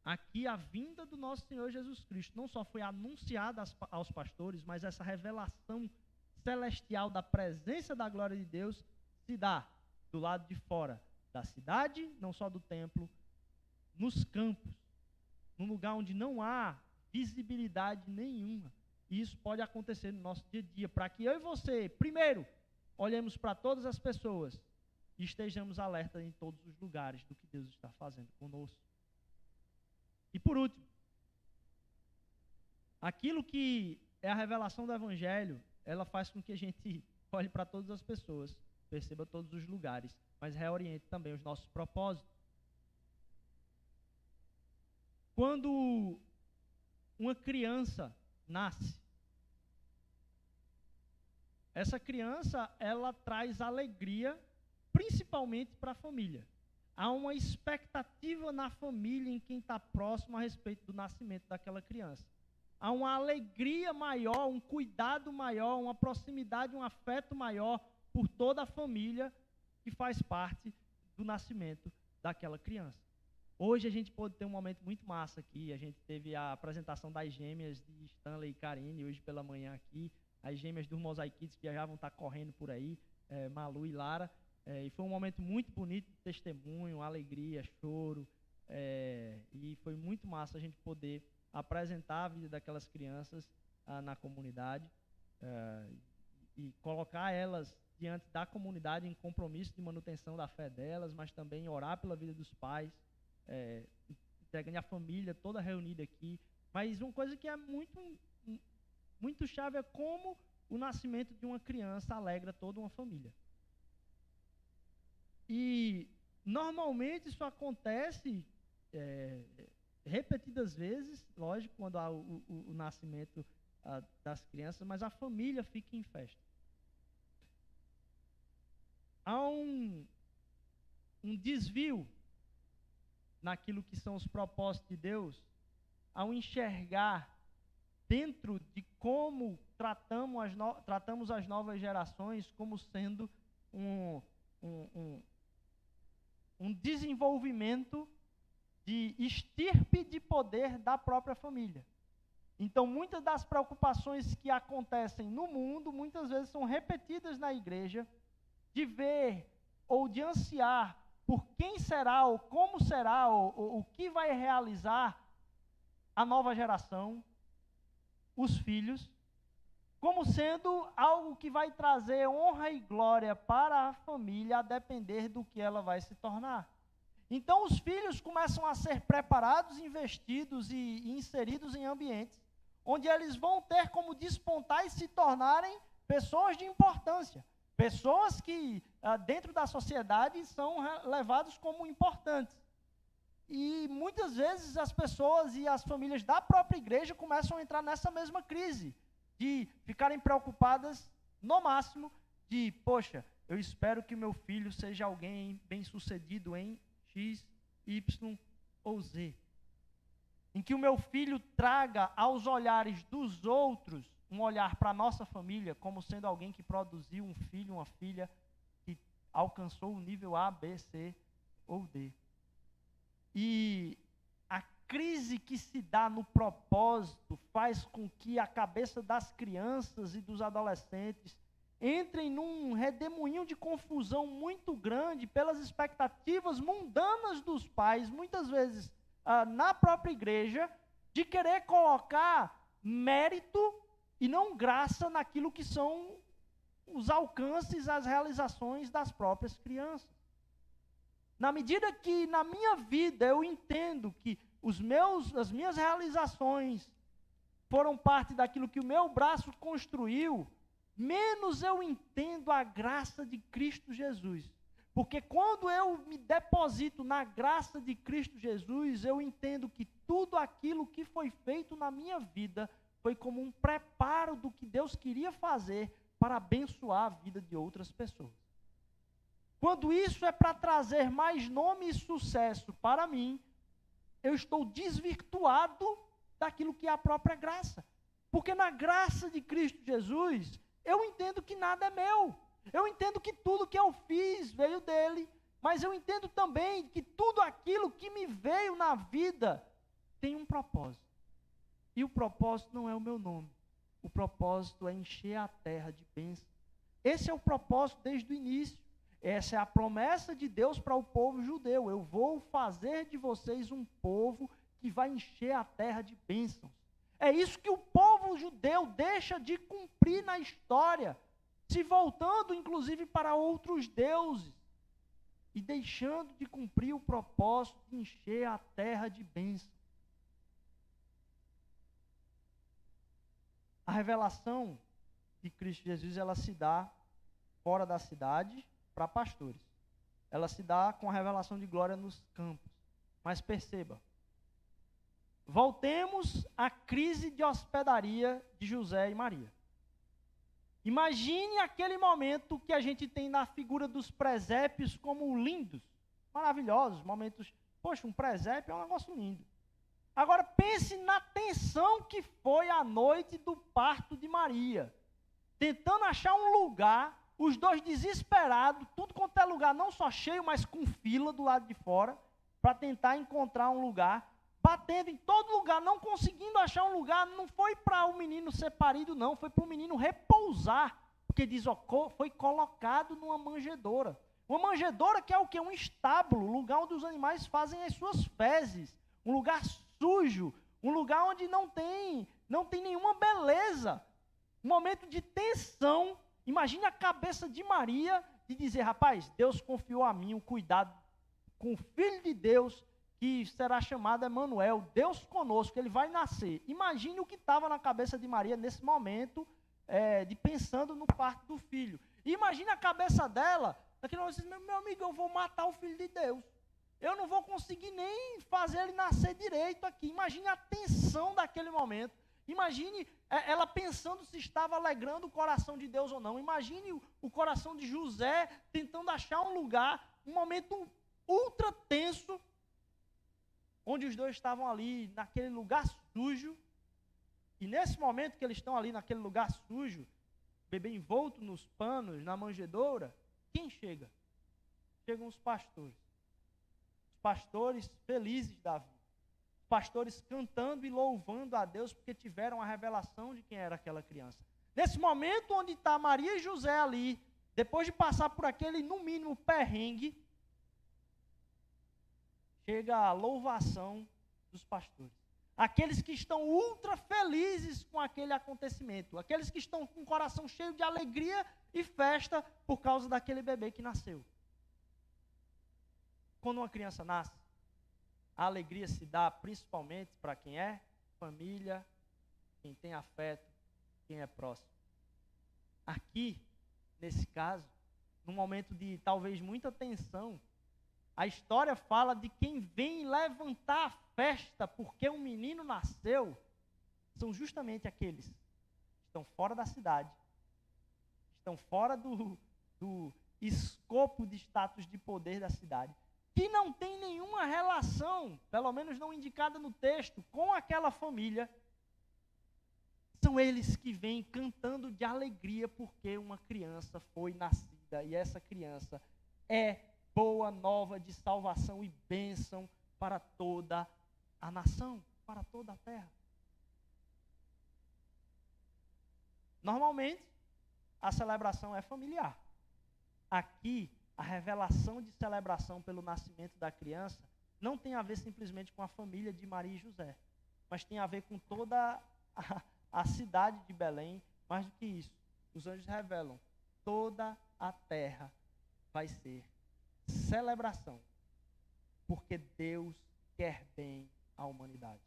Aqui a vinda do nosso Senhor Jesus Cristo não só foi anunciada aos pastores, mas essa revelação celestial da presença da glória de Deus se dá do lado de fora da cidade, não só do templo, nos campos, num lugar onde não há visibilidade nenhuma. E isso pode acontecer no nosso dia a dia, para que eu e você, primeiro, olhemos para todas as pessoas e estejamos alertas em todos os lugares do que Deus está fazendo conosco. E por último, aquilo que é a revelação do Evangelho, ela faz com que a gente olhe para todas as pessoas, perceba todos os lugares, mas reoriente também os nossos propósitos. Quando uma criança nasce, essa criança ela traz alegria, principalmente para a família há uma expectativa na família, em quem está próximo a respeito do nascimento daquela criança. Há uma alegria maior, um cuidado maior, uma proximidade, um afeto maior por toda a família que faz parte do nascimento daquela criança. Hoje a gente pode ter um momento muito massa aqui. A gente teve a apresentação das gêmeas de Stanley e Karine hoje pela manhã aqui. As gêmeas do Mosaic Kids que já vão estar correndo por aí, é, Malu e Lara. É, e foi um momento muito bonito testemunho, alegria, choro. É, e foi muito massa a gente poder apresentar a vida daquelas crianças ah, na comunidade ah, e colocar elas diante da comunidade em compromisso de manutenção da fé delas, mas também orar pela vida dos pais, é, entregando a família toda reunida aqui. Mas uma coisa que é muito, muito chave é como o nascimento de uma criança alegra toda uma família. E normalmente isso acontece é, repetidas vezes, lógico, quando há o, o, o nascimento a, das crianças, mas a família fica em festa. Há um, um desvio naquilo que são os propósitos de Deus, ao enxergar dentro de como tratamos as, no, tratamos as novas gerações como sendo um, um, um, um desenvolvimento de estirpe de poder da própria família. Então, muitas das preocupações que acontecem no mundo, muitas vezes são repetidas na igreja, de ver ou de ansiar por quem será, ou como será, ou, ou o que vai realizar a nova geração, os filhos, como sendo algo que vai trazer honra e glória para a família, a depender do que ela vai se tornar. Então, os filhos começam a ser preparados, investidos e, inseridos em ambientes onde eles vão ter como despontar e se tornarem pessoas de importância. Pessoas que, ah, dentro da sociedade, são levados como importantes. E muitas vezes as pessoas e as famílias da própria igreja começam a entrar nessa mesma crise, de ficarem preocupadas, no máximo, de, poxa, eu espero que meu filho seja alguém bem sucedido em X, Y ou Z. Em que o meu filho traga aos olhares dos outros um olhar para a nossa família como sendo alguém que produziu um filho, uma filha que alcançou o nível A, B, C ou D. E crise que se dá no propósito faz com que a cabeça das crianças e dos adolescentes entrem num redemoinho de confusão muito grande pelas expectativas mundanas dos pais, muitas vezes ah, na própria igreja, de querer colocar mérito e não graça naquilo que são os alcances, as realizações das próprias crianças. Na medida que na minha vida eu entendo que os meus, as minhas realizações foram parte daquilo que o meu braço construiu, menos eu entendo a graça de Cristo Jesus. Porque quando eu me deposito na graça de Cristo Jesus, eu entendo que tudo aquilo que foi feito na minha vida foi como um preparo do que Deus queria fazer para abençoar a vida de outras pessoas. Quando isso é para trazer mais nome e sucesso para mim, eu estou desvirtuado daquilo que é a própria graça. Porque na graça de Cristo Jesus, eu entendo que nada é meu. Eu entendo que tudo que eu fiz veio dele, mas eu entendo também que tudo aquilo que me veio na vida tem um propósito. E o propósito não é o meu nome. O propósito é encher a terra de bênçãos. Esse é o propósito desde o início. Essa é a promessa de Deus para o povo judeu. Eu vou fazer de vocês um povo que vai encher a terra de bênçãos. É isso que o povo judeu deixa de cumprir na história, se voltando inclusive para outros deuses e deixando de cumprir o propósito de encher a terra de bênçãos. A revelação de Cristo Jesus, ela se dá fora da cidade para pastores. Ela se dá com a revelação de glória nos campos. Mas perceba, voltemos à crise de hospedaria de José e Maria. Imagine aquele momento que a gente tem na figura dos presépios como lindos, maravilhosos, momentos. Poxa, um presépio é um negócio lindo. Agora pense na tensão que foi a noite do parto de Maria. Tentando achar um lugar, os dois desesperados, tudo quanto é lugar, não só cheio, mas com fila do lado de fora, para tentar encontrar um lugar. Batendo em todo lugar, não conseguindo achar um lugar, não foi para o menino ser parido, não, foi para o menino repousar, porque diz, ó, foi colocado numa manjedoura. Uma manjedoura que é o que? Um estábulo, lugar onde os animais fazem as suas fezes, um lugar sujo, um lugar onde não tem não tem nenhuma beleza. Um momento de tensão. Imagine a cabeça de Maria de dizer: rapaz, Deus confiou a mim o cuidado com o filho de Deus que será chamado Emanuel, Deus conosco, ele vai nascer. Imagine o que estava na cabeça de Maria nesse momento é, de pensando no parto do filho. Imagine a cabeça dela, daquele momento, meu amigo, eu vou matar o filho de Deus. Eu não vou conseguir nem fazer ele nascer direito aqui. Imagine a tensão daquele momento. Imagine é, ela pensando se estava alegrando o coração de Deus ou não. Imagine o, coração de José tentando achar um lugar, um momento ultra tenso, onde os dois estavam ali naquele lugar sujo. E nesse momento que eles estão ali naquele lugar sujo, bebê envolto nos panos, na manjedoura, quem chega? Chegam os pastores. Os pastores felizes da vida. Pastores cantando e louvando a Deus porque tiveram a revelação de quem era aquela criança. Nesse momento onde está Maria e José ali, depois de passar por aquele, no mínimo, perrengue, chega a louvação dos pastores. Aqueles que estão ultra felizes com aquele acontecimento, aqueles que estão com o coração cheio de alegria e festa por causa daquele bebê que nasceu. Quando uma criança nasce, a alegria se dá principalmente para quem é família, quem tem afeto, quem é próximo. Aqui, nesse caso, num momento de talvez muita tensão, a história fala de quem vem levantar a festa porque um menino nasceu. São justamente aqueles que estão fora da cidade, estão fora do, do escopo de status de poder da cidade, que não tem nenhuma relação, pelo menos não indicada no texto, com aquela família. São eles que vêm cantando de alegria porque uma criança foi nascida e essa criança é boa nova de salvação e bênção para toda a nação, para toda a terra. Normalmente, a celebração é familiar. Aqui, a revelação de celebração pelo nascimento da criança não tem a ver simplesmente com a família de Maria e José, mas tem a ver com toda a, a cidade de Belém. Mais do que isso, os anjos revelam: toda a terra vai ser celebração, porque Deus quer bem à humanidade.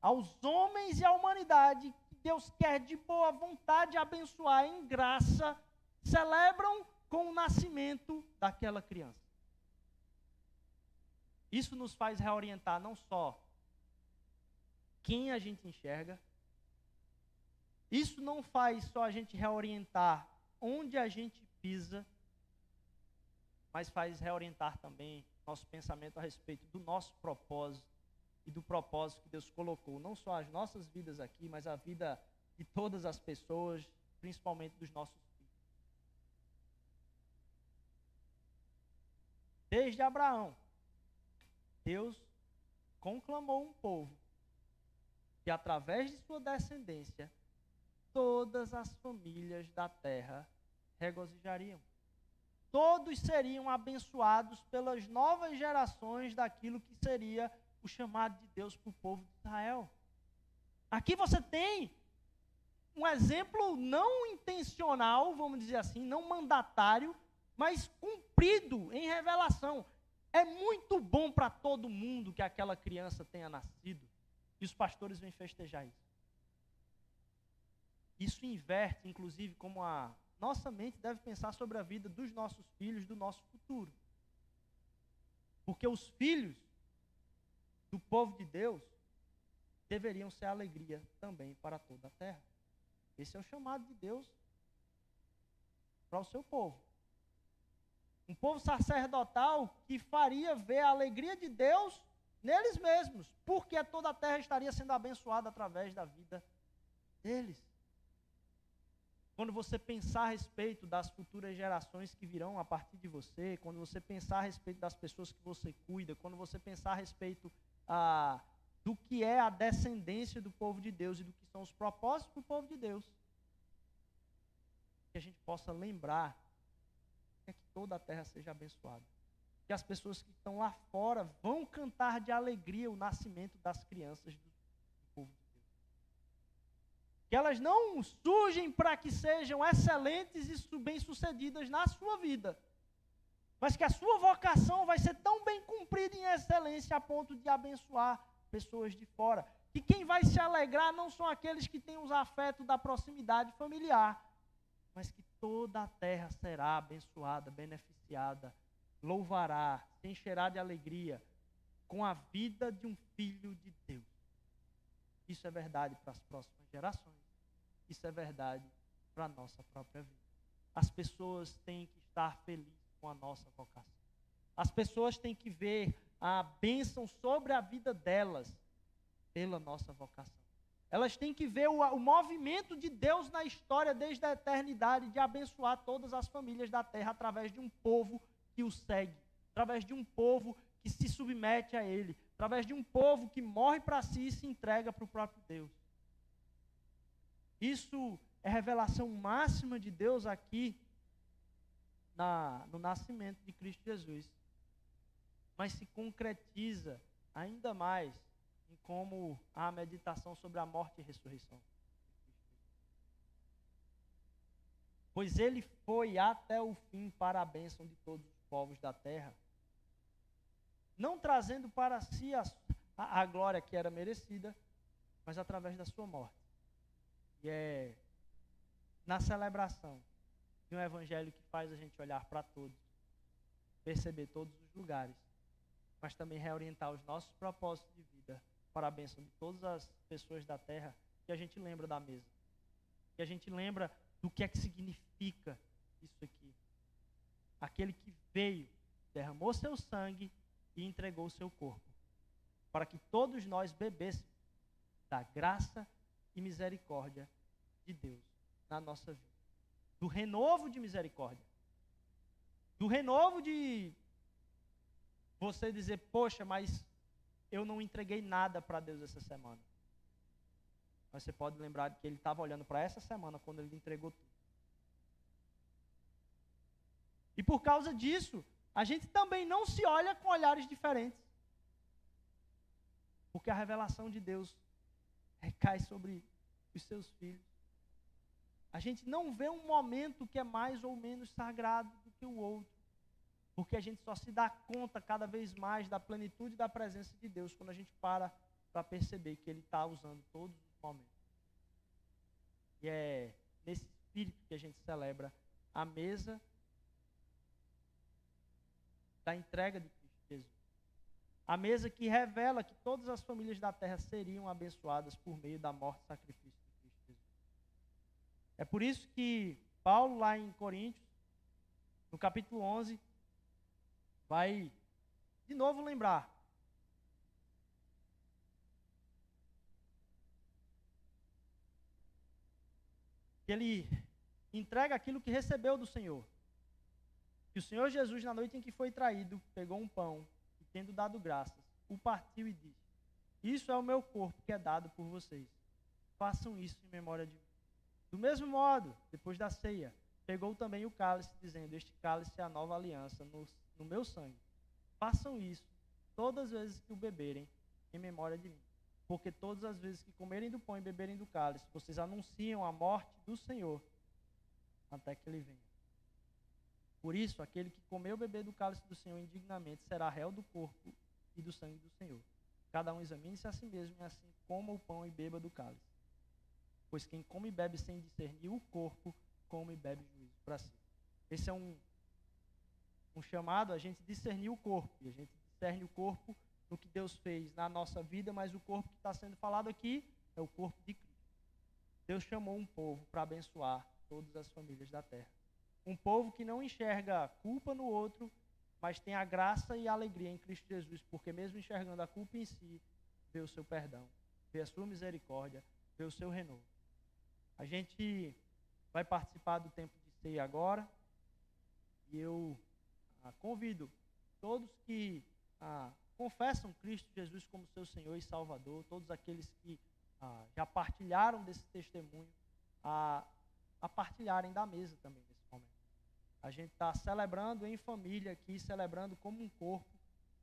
Aos homens e à humanidade, Deus quer de boa vontade abençoar em graça, celebram com o nascimento daquela criança. Isso nos faz reorientar não só quem a gente enxerga, isso não faz só a gente reorientar onde a gente pisa, mas faz reorientar também nosso pensamento a respeito do nosso propósito e do propósito que Deus colocou, não só as nossas vidas aqui, mas a vida de todas as pessoas, principalmente dos nossos Desde Abraão, Deus conclamou um povo que, através de sua descendência, todas as famílias da terra regozijariam todos seriam abençoados pelas novas gerações daquilo que seria o chamado de Deus para o povo de Israel. Aqui você tem um exemplo não intencional, vamos dizer assim, não mandatário, mas cumprido em revelação. É muito bom para todo mundo que aquela criança tenha nascido. E os pastores vêm festejar isso. Isso inverte, inclusive, como a nossa mente deve pensar sobre a vida dos nossos filhos, do nosso futuro. Porque os filhos do povo de Deus deveriam ser alegria também para toda a terra. Esse é o chamado de Deus para o seu povo. Um povo sacerdotal que faria ver a alegria de Deus neles mesmos, porque toda a terra estaria sendo abençoada através da vida deles. Quando você pensar a respeito das futuras gerações que virão a partir de você, quando você pensar a respeito das pessoas que você cuida, quando você pensar a respeito ah, do que é a descendência do povo de Deus e do que são os propósitos do povo de Deus, que a gente possa lembrar toda a terra seja abençoada. Que as pessoas que estão lá fora vão cantar de alegria o nascimento das crianças do povo de Deus. que elas não surgem para que sejam excelentes e bem-sucedidas na sua vida, mas que a sua vocação vai ser tão bem cumprida em excelência a ponto de abençoar pessoas de fora. Que quem vai se alegrar não são aqueles que têm os afetos da proximidade familiar, mas que toda a terra será abençoada, beneficiada, louvará, se encherá de alegria com a vida de um filho de Deus. Isso é verdade para as próximas gerações. Isso é verdade para a nossa própria vida. As pessoas têm que estar felizes com a nossa vocação. As pessoas têm que ver a bênção sobre a vida delas pela nossa vocação. Elas têm que ver o, o, movimento de Deus na história desde a eternidade de abençoar todas as famílias da terra através de um povo que o segue, através de um povo que se submete a Ele, através de um povo que morre para si e se entrega para o próprio Deus. Isso é revelação máxima de Deus aqui na, no nascimento de Cristo Jesus. Mas se concretiza ainda mais em como a meditação sobre a morte e a ressurreição. Pois ele foi até o fim para a bênção de todos os povos da terra, não trazendo para si a, a, a glória que era merecida, mas através da sua morte. E é na celebração de um evangelho que faz a gente olhar para todos, perceber todos os lugares, mas também reorientar os nossos propósitos de vida para a bênção de todas as pessoas da terra, que a gente lembra da mesa. Que a gente lembra do que é que significa isso aqui. Aquele que veio, derramou seu sangue e entregou seu corpo, para que todos nós bebêssemos da graça e misericórdia de Deus na nossa vida. Do renovo de misericórdia. Do renovo de você dizer, poxa, mas eu não entreguei nada para Deus essa semana. Mas você pode lembrar que ele estava olhando para essa semana quando ele entregou tudo. E por causa disso, a gente também não se olha com olhares diferentes. Porque a revelação de Deus recai sobre os seus filhos. A gente não vê um momento que é mais ou menos sagrado do que o outro. Porque a gente só se dá conta cada vez mais da plenitude da presença de Deus quando a gente para para perceber que Ele está usando todos os momentos. E é nesse espírito que a gente celebra a mesa da entrega de Cristo Jesus. A mesa que revela que todas as famílias da terra seriam abençoadas por meio da morte e sacrifício de Cristo Jesus. É por isso que Paulo, lá em Coríntios, no capítulo 11, vai de novo lembrar. Que ele entrega aquilo que recebeu do Senhor. Que o Senhor Jesus, na noite em que foi traído, pegou um pão e, tendo dado graças, o partiu e disse: Isso é o meu corpo que é dado por vocês. Façam isso em memória de mim. Do mesmo modo, depois da ceia, pegou também o cálice, dizendo: Este cálice é a nova aliança no, no meu sangue. Façam isso todas as vezes que o beberem, em memória de mim. Porque todas as vezes que comerem do pão e beberem do cálice, vocês anunciam a morte do Senhor até que ele venha. Por isso, aquele que comer ou beber do cálice do Senhor indignamente será réu do corpo e do sangue do Senhor. Cada um examine-se a si mesmo e assim coma o pão e beba do cálice. Pois quem come e bebe sem discernir o corpo, come e bebe juízo para si. Esse é um, um chamado a gente discernir o corpo. E a gente discerne o corpo no que Deus fez na nossa vida, mas o corpo que está sendo falado aqui é o corpo de Cristo. Deus chamou um povo para abençoar todas as famílias da terra. Um povo que não enxerga culpa no outro, mas tem a graça e a alegria em Cristo Jesus, porque mesmo enxergando a culpa em si, vê o seu perdão, vê a sua misericórdia, vê o seu renovo. A gente vai participar do tempo de ceia agora, e eu ah, convido todos que ah, confessam Cristo Jesus como seu Senhor e Salvador, todos aqueles que ah, já partilharam desse testemunho, a, a partilharem da mesa também. A gente está celebrando em família aqui, celebrando como um corpo,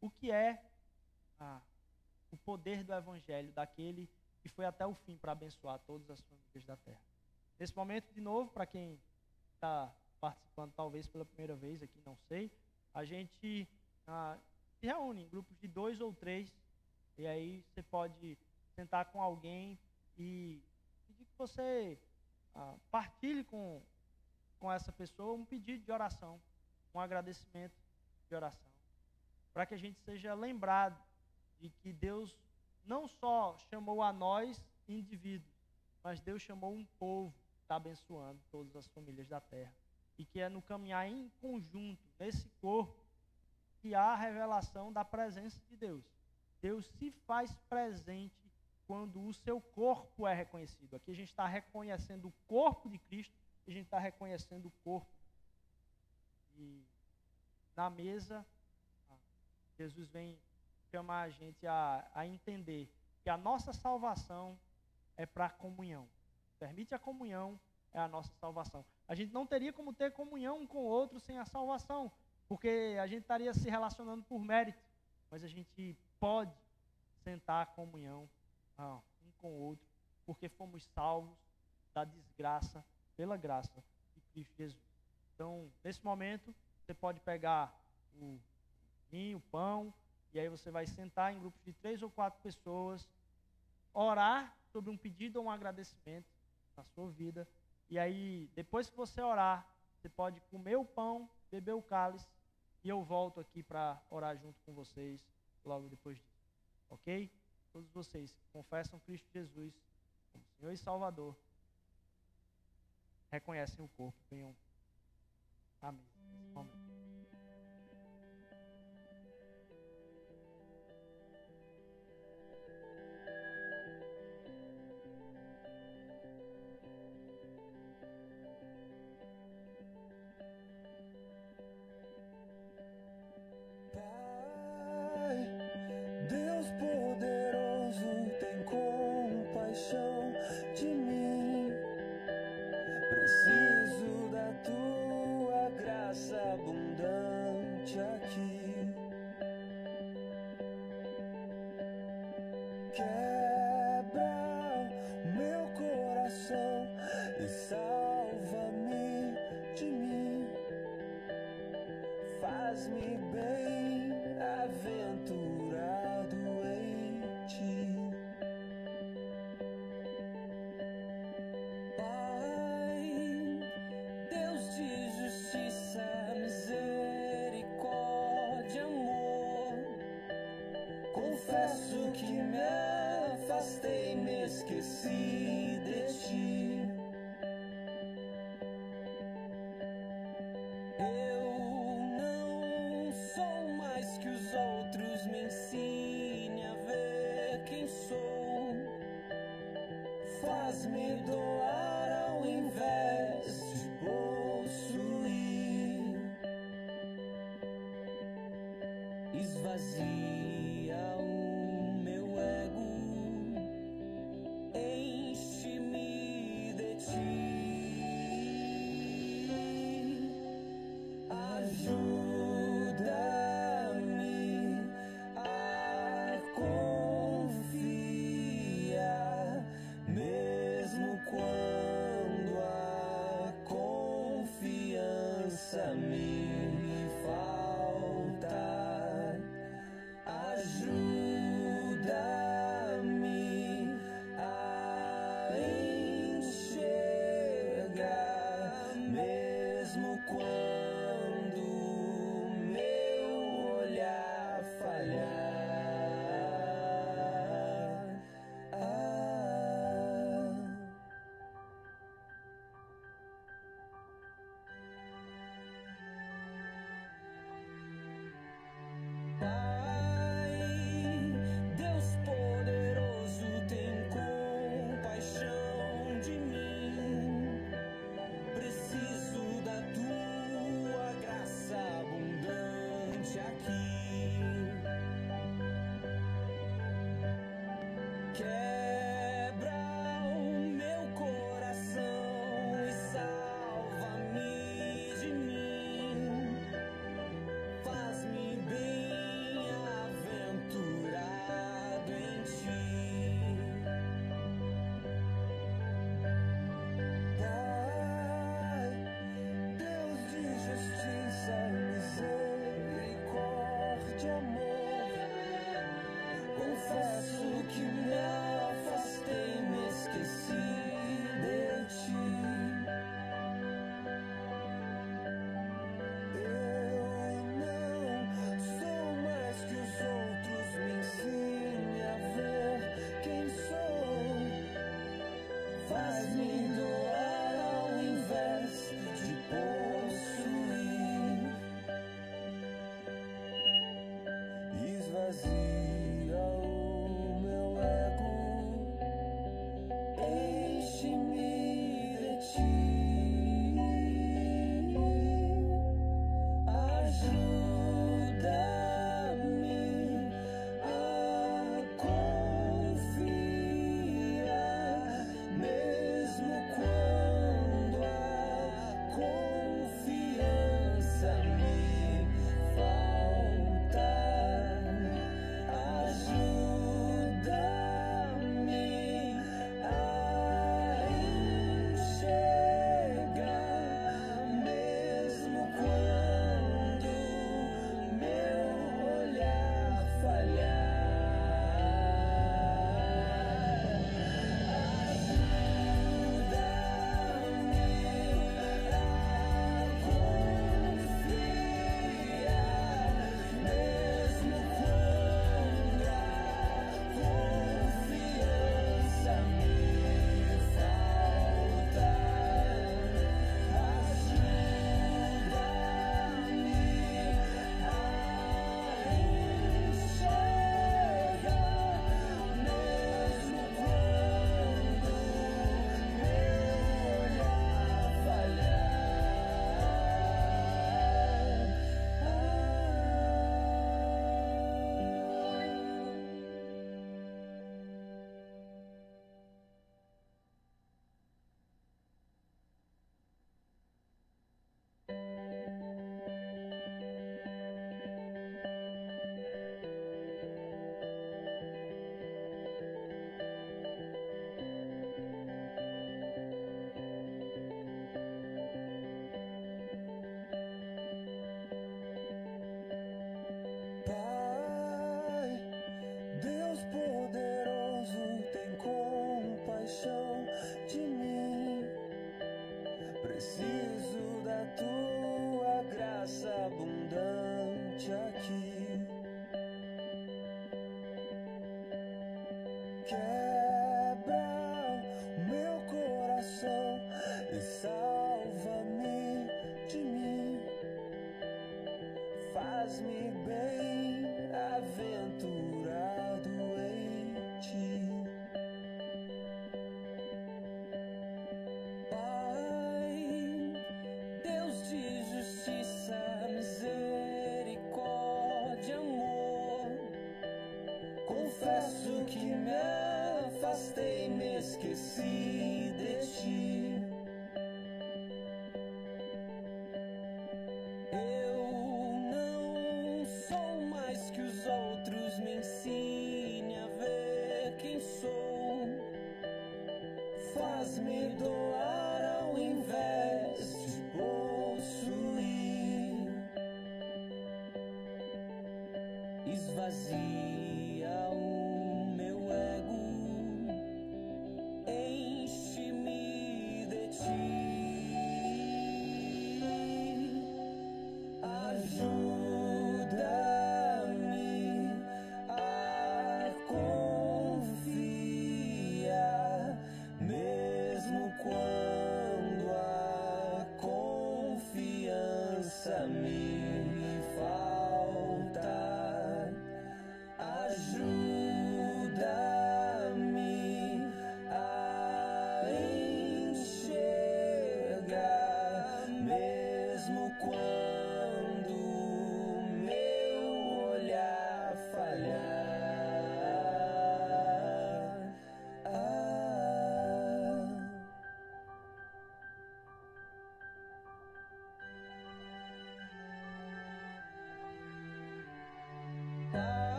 o que é ah, o poder do Evangelho, daquele e foi até o fim para abençoar todas as famílias da terra. Nesse momento, de novo, para quem está participando talvez pela primeira vez aqui, não sei, a gente ah, se reúne em grupos de dois ou três, e aí você pode sentar com alguém e pedir que você ah, partilhe com, com essa pessoa um pedido de oração, um agradecimento de oração, para que a gente seja lembrado de que Deus não só chamou a nós indivíduos, mas Deus chamou um povo está abençoando todas as famílias da terra. E que é no caminhar em conjunto, nesse corpo, que há a revelação da presença de Deus. Deus se faz presente quando o seu corpo é reconhecido. Aqui a gente está reconhecendo o corpo de Cristo e a gente está reconhecendo o corpo. E na mesa, Jesus vem chamar a gente a, a entender que a nossa salvação é para a comunhão. Permite a comunhão, é a nossa salvação. A gente não teria como ter comunhão um com o outro sem a salvação, porque a gente estaria se relacionando por mérito, mas a gente pode sentar a comunhão ah, um com o outro, porque fomos salvos da desgraça pela graça de Cristo Jesus. Então, nesse momento, você pode pegar o vinho, o pão, e aí você vai sentar em grupos de três ou quatro pessoas, orar sobre um pedido ou um agradecimento na sua vida. E aí, depois que você orar, você pode comer o pão, beber o cálice, e eu volto aqui para orar junto com vocês logo depois disso. Ok? Todos vocês que confessam Cristo Jesus como Senhor e Salvador, reconhecem o corpo, venham. Amém. As me doaram ao invés de possuir.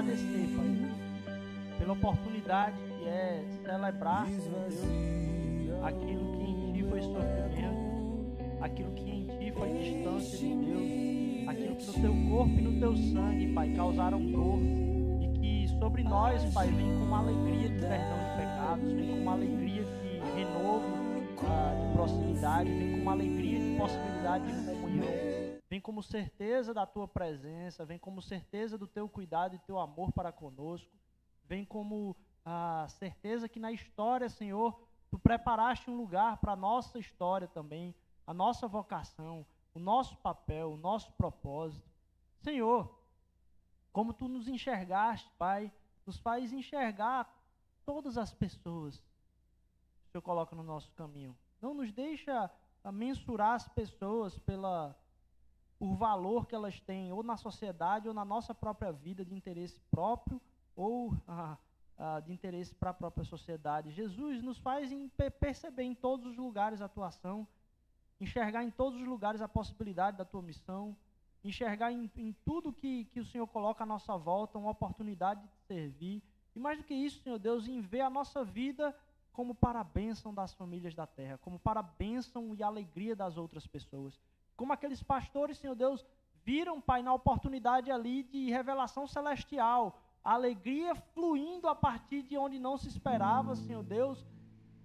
Agradecer, Pai, pela oportunidade que é celebrar, Deus, aquilo que em Ti foi sofrimento, aquilo que em Ti foi distância de Deus, aquilo que no Teu corpo e no Teu sangue, Pai, causaram dor e que sobre nós, Pai, vem com uma alegria de perdão de pecados, vem com uma alegria de renovo, ah, de proximidade, vem com uma alegria de possibilidade de comunhão vem como certeza da tua presença, vem como certeza do teu cuidado e teu amor para conosco, vem como a certeza que na história, Senhor, tu preparaste um lugar para a nossa história também, a nossa vocação, o nosso papel, o nosso propósito. Senhor, como tu nos enxergaste, Pai, nos faz enxergar todas as pessoas que o Senhor coloca no nosso caminho. Não nos deixa mensurar as pessoas pela o valor que elas têm, ou na sociedade, ou na nossa própria vida, de interesse próprio, ou ah, ah, de interesse para a própria sociedade. Jesus nos faz em, perceber em todos os lugares a tua ação, enxergar em todos os lugares a possibilidade da tua missão, enxergar em, em tudo que, que o Senhor coloca à nossa volta uma oportunidade de servir. E mais do que isso, Senhor Deus, em ver a nossa vida como para a bênção das famílias da terra, como para a bênção e alegria das outras pessoas. Como aqueles pastores, Senhor Deus, viram, Pai, na oportunidade ali de revelação celestial, a alegria fluindo a partir de onde não se esperava, Senhor Deus.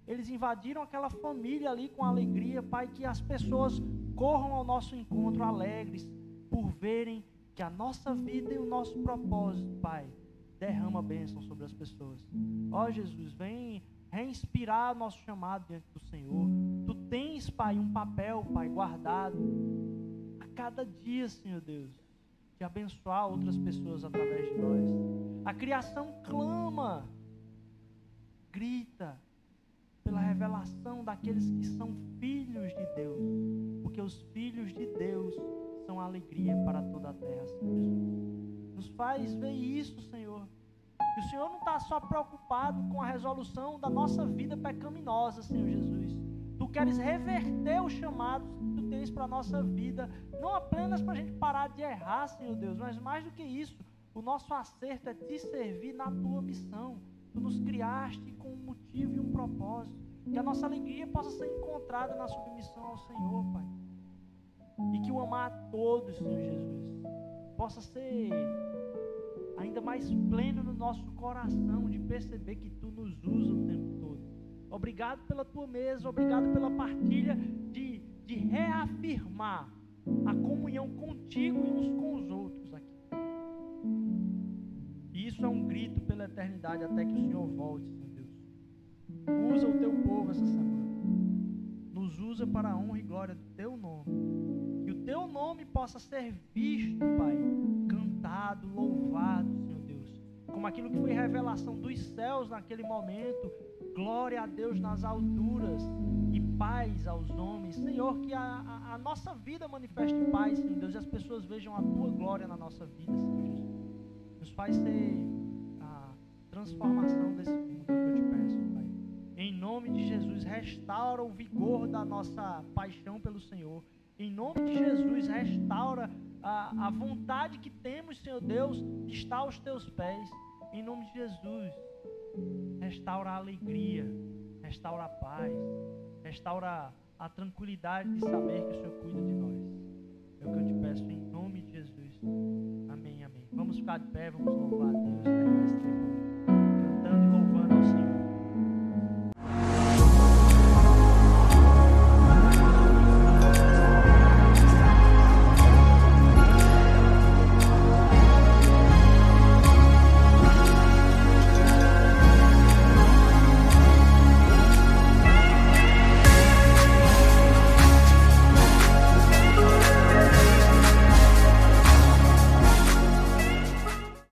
Eles invadiram aquela família ali com alegria, Pai, que as pessoas corram ao nosso encontro alegres por verem que a nossa vida e o nosso propósito, Pai, derrama bênção sobre as pessoas. Ó Jesus, vem reinspirar nosso chamado diante do Senhor. Tu tens, Pai, um papel, Pai, guardado a cada dia, Senhor Deus, de abençoar outras pessoas através de nós. A criação clama, grita pela revelação daqueles que são filhos de Deus, porque os filhos de Deus são alegria para toda a terra, Senhor Jesus. Nos faz ver isso, Senhor que o Senhor não está só preocupado com a resolução da nossa vida pecaminosa, Senhor Jesus. Tu queres reverter os chamados que tu tens para a nossa vida, não apenas para a gente parar de errar, Senhor Deus, mas mais do que isso, o nosso acerto é te servir na tua missão. Tu nos criaste com um motivo e um propósito. Que a nossa alegria possa ser encontrada na submissão ao Senhor, Pai. E que o amar a todos, Senhor Jesus, possa ser ainda mais pleno no nosso coração de perceber que tu nos usa o tempo todo. Obrigado pela tua mesa, obrigado pela partilha de, de reafirmar a comunhão contigo e uns com os outros aqui. E isso é um grito pela eternidade até que o Senhor volte, Senhor Deus. Usa o teu povo essa semana. Nos usa para a honra e glória do teu nome. Teu nome possa ser visto, Pai, cantado, louvado, Senhor Deus. Como aquilo que foi revelação dos céus naquele momento. Glória a Deus nas alturas e paz aos homens. Senhor, que a, a, a nossa vida manifeste paz, Senhor Deus, e as pessoas vejam a tua glória na nossa vida, Senhor Jesus. Nos faz ser a transformação desse mundo, é que eu te peço, Pai. Em nome de Jesus, restaura o vigor da nossa paixão pelo Senhor. Em nome de Jesus, restaura a, a vontade que temos, Senhor Deus, de estar aos teus pés. Em nome de Jesus, restaura a alegria, restaura a paz, restaura a tranquilidade de saber que o Senhor cuida de nós. É o que eu te peço em nome de Jesus. Amém, amém. Vamos ficar de pé, vamos louvar a Deus. Né?